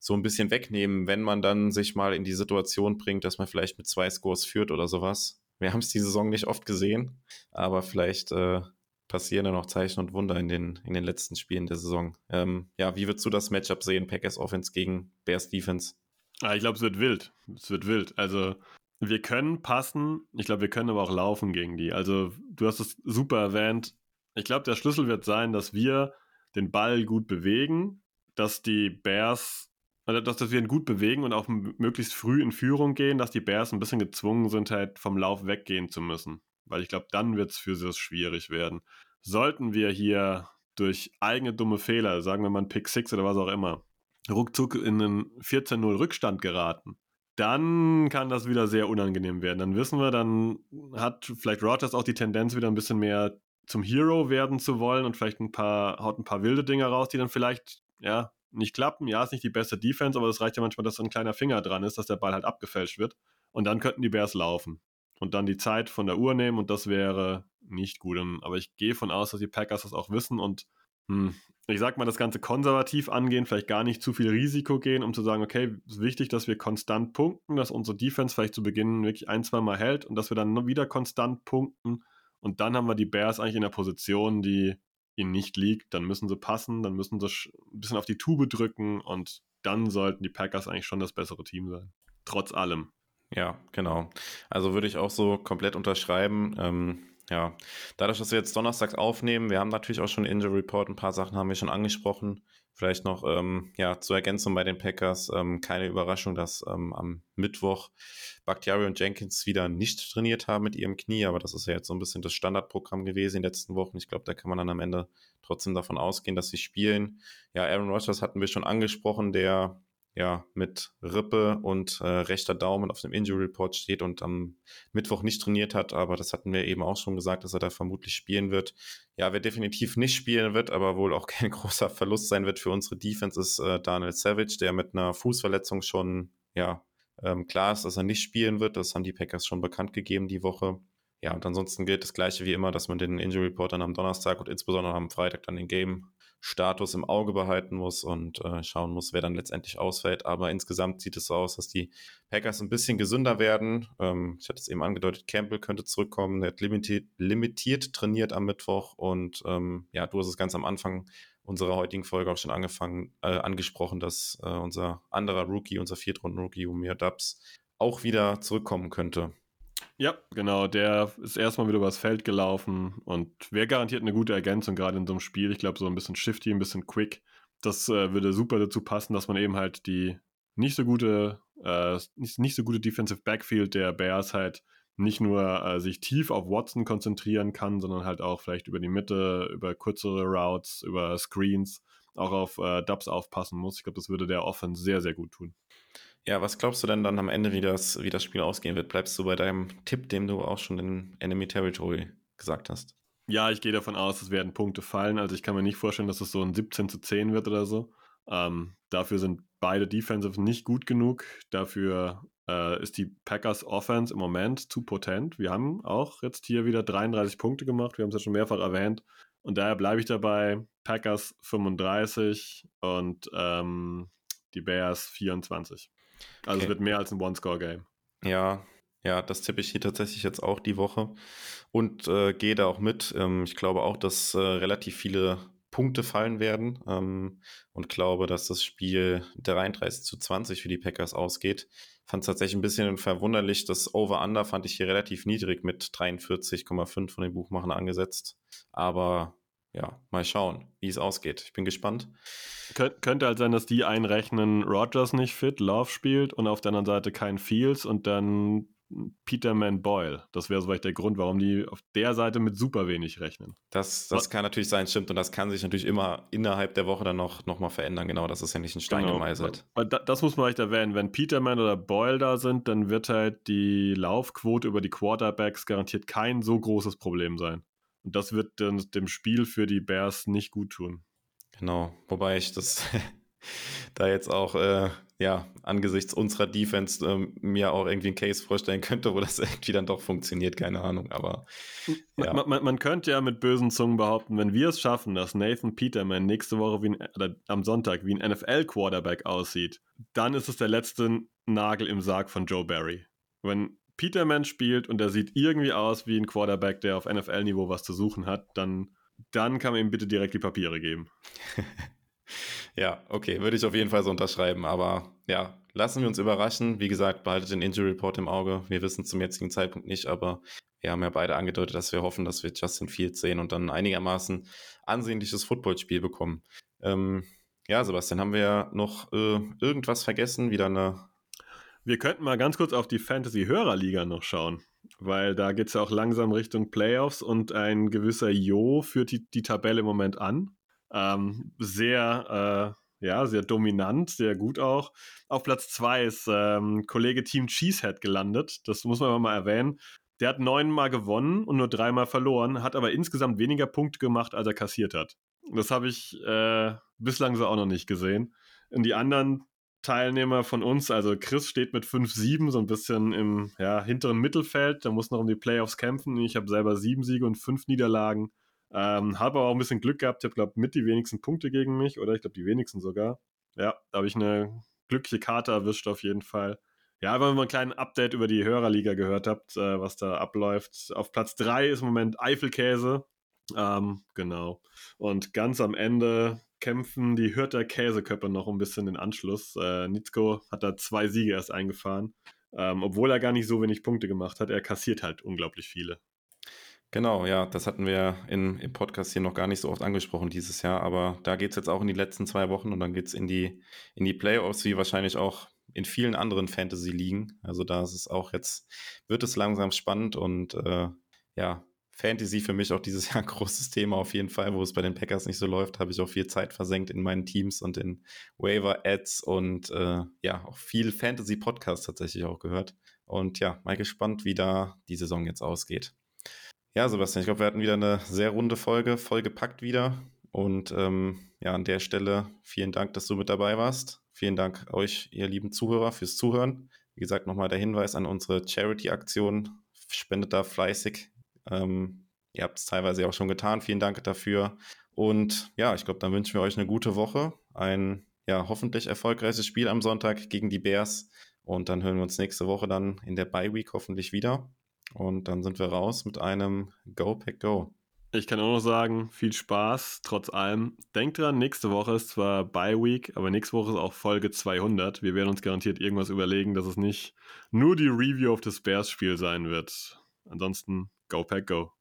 so ein bisschen wegnehmen, wenn man dann sich mal in die Situation bringt, dass man vielleicht mit zwei Scores führt oder sowas. Wir haben es die Saison nicht oft gesehen, aber vielleicht äh, passieren da noch Zeichen und Wunder in den, in den letzten Spielen der Saison. Ähm, ja, wie würdest du das Matchup sehen, Packers Offense gegen Bears Defense? Ah, ich glaube, es wird wild. Es wird wild. Also, wir können passen. Ich glaube, wir können aber auch laufen gegen die. Also, du hast es super erwähnt. Ich glaube, der Schlüssel wird sein, dass wir den Ball gut bewegen, dass die Bears, also dass, dass wir ihn gut bewegen und auch möglichst früh in Führung gehen, dass die Bears ein bisschen gezwungen sind, halt vom Lauf weggehen zu müssen weil ich glaube, dann wird es für sie schwierig werden. Sollten wir hier durch eigene dumme Fehler, sagen wir mal ein Pick 6 oder was auch immer, ruckzuck in einen 14-0 Rückstand geraten, dann kann das wieder sehr unangenehm werden. Dann wissen wir, dann hat vielleicht Rogers auch die Tendenz, wieder ein bisschen mehr zum Hero werden zu wollen und vielleicht ein paar, haut ein paar wilde Dinge raus, die dann vielleicht, ja, nicht klappen. Ja, ist nicht die beste Defense, aber es reicht ja manchmal, dass so ein kleiner Finger dran ist, dass der Ball halt abgefälscht wird. Und dann könnten die Bears laufen und dann die Zeit von der Uhr nehmen und das wäre nicht gut. Aber ich gehe von aus, dass die Packers das auch wissen und hm, ich sag mal, das Ganze konservativ angehen, vielleicht gar nicht zu viel Risiko gehen, um zu sagen, okay, es ist wichtig, dass wir konstant punkten, dass unsere Defense vielleicht zu Beginn wirklich ein, zwei Mal hält und dass wir dann wieder konstant punkten und dann haben wir die Bears eigentlich in der Position, die ihnen nicht liegt. Dann müssen sie passen, dann müssen sie ein bisschen auf die Tube drücken und dann sollten die Packers eigentlich schon das bessere Team sein. Trotz allem. Ja, genau. Also würde ich auch so komplett unterschreiben. Ähm, ja, dadurch, dass wir jetzt donnerstags aufnehmen, wir haben natürlich auch schon Injury Report, ein paar Sachen haben wir schon angesprochen. Vielleicht noch ähm, ja, zur Ergänzung bei den Packers. Ähm, keine Überraschung, dass ähm, am Mittwoch Bakhtiari und Jenkins wieder nicht trainiert haben mit ihrem Knie, aber das ist ja jetzt so ein bisschen das Standardprogramm gewesen in den letzten Wochen. Ich glaube, da kann man dann am Ende trotzdem davon ausgehen, dass sie spielen. Ja, Aaron Rodgers hatten wir schon angesprochen, der ja, mit Rippe und äh, rechter Daumen auf dem Injury Report steht und am Mittwoch nicht trainiert hat, aber das hatten wir eben auch schon gesagt, dass er da vermutlich spielen wird. Ja, wer definitiv nicht spielen wird, aber wohl auch kein großer Verlust sein wird für unsere Defense, ist äh, Daniel Savage, der mit einer Fußverletzung schon, ja, ähm, klar ist, dass er nicht spielen wird. Das haben die Packers schon bekannt gegeben die Woche. Ja, und ansonsten gilt das Gleiche wie immer, dass man den Injury Report dann am Donnerstag und insbesondere am Freitag dann den Game Status im Auge behalten muss und äh, schauen muss, wer dann letztendlich ausfällt. Aber insgesamt sieht es so aus, dass die Packers ein bisschen gesünder werden. Ähm, ich hatte es eben angedeutet, Campbell könnte zurückkommen. Der hat limitiert, limitiert trainiert am Mittwoch und ähm, ja, du hast es ganz am Anfang unserer heutigen Folge auch schon angefangen, äh, angesprochen, dass äh, unser anderer Rookie, unser Viertrunden-Rookie, Umir Dubs, auch wieder zurückkommen könnte. Ja, genau. Der ist erstmal wieder übers Feld gelaufen und wäre garantiert eine gute Ergänzung, gerade in so einem Spiel. Ich glaube, so ein bisschen shifty, ein bisschen quick. Das äh, würde super dazu passen, dass man eben halt die nicht so gute, äh, nicht, nicht so gute Defensive Backfield der Bears halt nicht nur äh, sich tief auf Watson konzentrieren kann, sondern halt auch vielleicht über die Mitte, über kürzere Routes, über Screens auch auf äh, Dubs aufpassen muss. Ich glaube, das würde der Offense sehr, sehr gut tun. Ja, was glaubst du denn dann am Ende, wie das, wie das Spiel ausgehen wird? Bleibst du bei deinem Tipp, dem du auch schon in Enemy Territory gesagt hast? Ja, ich gehe davon aus, es werden Punkte fallen. Also ich kann mir nicht vorstellen, dass es so ein 17 zu 10 wird oder so. Ähm, dafür sind beide Defensive nicht gut genug. Dafür äh, ist die Packers Offense im Moment zu potent. Wir haben auch jetzt hier wieder 33 Punkte gemacht. Wir haben es ja schon mehrfach erwähnt. Und daher bleibe ich dabei. Packers 35 und ähm, die Bears 24. Also okay. es wird mehr als ein One-Score-Game. Ja, ja, das tippe ich hier tatsächlich jetzt auch die Woche und äh, gehe da auch mit. Ähm, ich glaube auch, dass äh, relativ viele Punkte fallen werden ähm, und glaube, dass das Spiel 33 zu 20 für die Packers ausgeht. Fand es tatsächlich ein bisschen verwunderlich. Das Over-Under fand ich hier relativ niedrig mit 43,5 von den Buchmachern angesetzt. Aber ja, mal schauen, wie es ausgeht. Ich bin gespannt. Kön könnte halt sein, dass die einrechnen, Rogers nicht fit, Love spielt und auf der anderen Seite kein Fields und dann Peterman Boyle. Das wäre soweit der Grund, warum die auf der Seite mit super wenig rechnen. Das, das kann natürlich sein, stimmt. Und das kann sich natürlich immer innerhalb der Woche dann noch, noch mal verändern. Genau, das ist ja nicht ein Stein genau. gemeißelt. Das muss man vielleicht erwähnen. Wenn Peterman oder Boyle da sind, dann wird halt die Laufquote über die Quarterbacks garantiert kein so großes Problem sein. Und das wird dann dem Spiel für die Bears nicht gut tun. Genau, wobei ich das da jetzt auch äh, ja, angesichts unserer Defense ähm, mir auch irgendwie einen Case vorstellen könnte, wo das irgendwie dann doch funktioniert, keine Ahnung, aber ja. man, man, man, könnte ja mit bösen Zungen behaupten, wenn wir es schaffen, dass Nathan Peterman nächste Woche wie ein, oder am Sonntag wie ein NFL-Quarterback aussieht, dann ist es der letzte Nagel im Sarg von Joe Barry. Wenn Peterman spielt und er sieht irgendwie aus wie ein Quarterback, der auf NFL-Niveau was zu suchen hat, dann, dann kann man ihm bitte direkt die Papiere geben. Ja, okay, würde ich auf jeden Fall so unterschreiben. Aber ja, lassen wir uns überraschen. Wie gesagt, behaltet den Injury Report im Auge. Wir wissen zum jetzigen Zeitpunkt nicht, aber wir haben ja beide angedeutet, dass wir hoffen, dass wir Justin Fields sehen und dann einigermaßen ansehnliches Footballspiel bekommen. Ähm, ja, Sebastian, haben wir noch äh, irgendwas vergessen? Wieder eine. Wir könnten mal ganz kurz auf die Fantasy-Hörerliga noch schauen, weil da geht es ja auch langsam Richtung Playoffs und ein gewisser Jo führt die, die Tabelle im Moment an. Ähm, sehr, äh, ja, sehr dominant, sehr gut auch. Auf Platz 2 ist ähm, Kollege Team Cheesehead gelandet. Das muss man mal erwähnen. Der hat neunmal gewonnen und nur dreimal verloren, hat aber insgesamt weniger Punkte gemacht, als er kassiert hat. Das habe ich äh, bislang so auch noch nicht gesehen. Und die anderen Teilnehmer von uns, also Chris steht mit 5-7, so ein bisschen im ja, hinteren Mittelfeld. Da muss noch um die Playoffs kämpfen. Ich habe selber sieben Siege und fünf Niederlagen. Ähm, habe aber auch ein bisschen Glück gehabt. Ich habe, glaube mit die wenigsten Punkte gegen mich, oder ich glaube, die wenigsten sogar. Ja, da habe ich eine glückliche Karte erwischt, auf jeden Fall. Ja, wenn ihr mal ein kleines Update über die Hörerliga gehört habt, äh, was da abläuft. Auf Platz 3 ist im Moment Eifelkäse. Ähm, genau. Und ganz am Ende kämpfen die Hürter Käseköpfe noch ein bisschen den Anschluss. Äh, Nitzko hat da zwei Siege erst eingefahren. Ähm, obwohl er gar nicht so wenig Punkte gemacht hat. Er kassiert halt unglaublich viele. Genau, ja, das hatten wir in, im Podcast hier noch gar nicht so oft angesprochen dieses Jahr, aber da geht es jetzt auch in die letzten zwei Wochen und dann geht es in die, in die Playoffs, wie wahrscheinlich auch in vielen anderen Fantasy-Ligen. Also da ist es auch jetzt, wird es langsam spannend und äh, ja, Fantasy für mich auch dieses Jahr ein großes Thema auf jeden Fall, wo es bei den Packers nicht so läuft, habe ich auch viel Zeit versenkt in meinen Teams und in Waiver-Ads und äh, ja, auch viel Fantasy-Podcasts tatsächlich auch gehört. Und ja, mal gespannt, wie da die Saison jetzt ausgeht. Ja, Sebastian, ich glaube, wir hatten wieder eine sehr runde Folge, vollgepackt wieder. Und ähm, ja, an der Stelle vielen Dank, dass du mit dabei warst. Vielen Dank euch, ihr lieben Zuhörer, fürs Zuhören. Wie gesagt, nochmal der Hinweis an unsere Charity-Aktion. Spendet da fleißig. Ähm, ihr habt es teilweise auch schon getan. Vielen Dank dafür. Und ja, ich glaube, dann wünschen wir euch eine gute Woche. Ein ja, hoffentlich erfolgreiches Spiel am Sonntag gegen die Bears. Und dann hören wir uns nächste Woche dann in der Bye Week hoffentlich wieder. Und dann sind wir raus mit einem Go Pack Go. Ich kann auch noch sagen, viel Spaß, trotz allem. Denkt dran, nächste Woche ist zwar Bye Week, aber nächste Woche ist auch Folge 200. Wir werden uns garantiert irgendwas überlegen, dass es nicht nur die Review auf das Bears-Spiel sein wird. Ansonsten, Go Pack Go.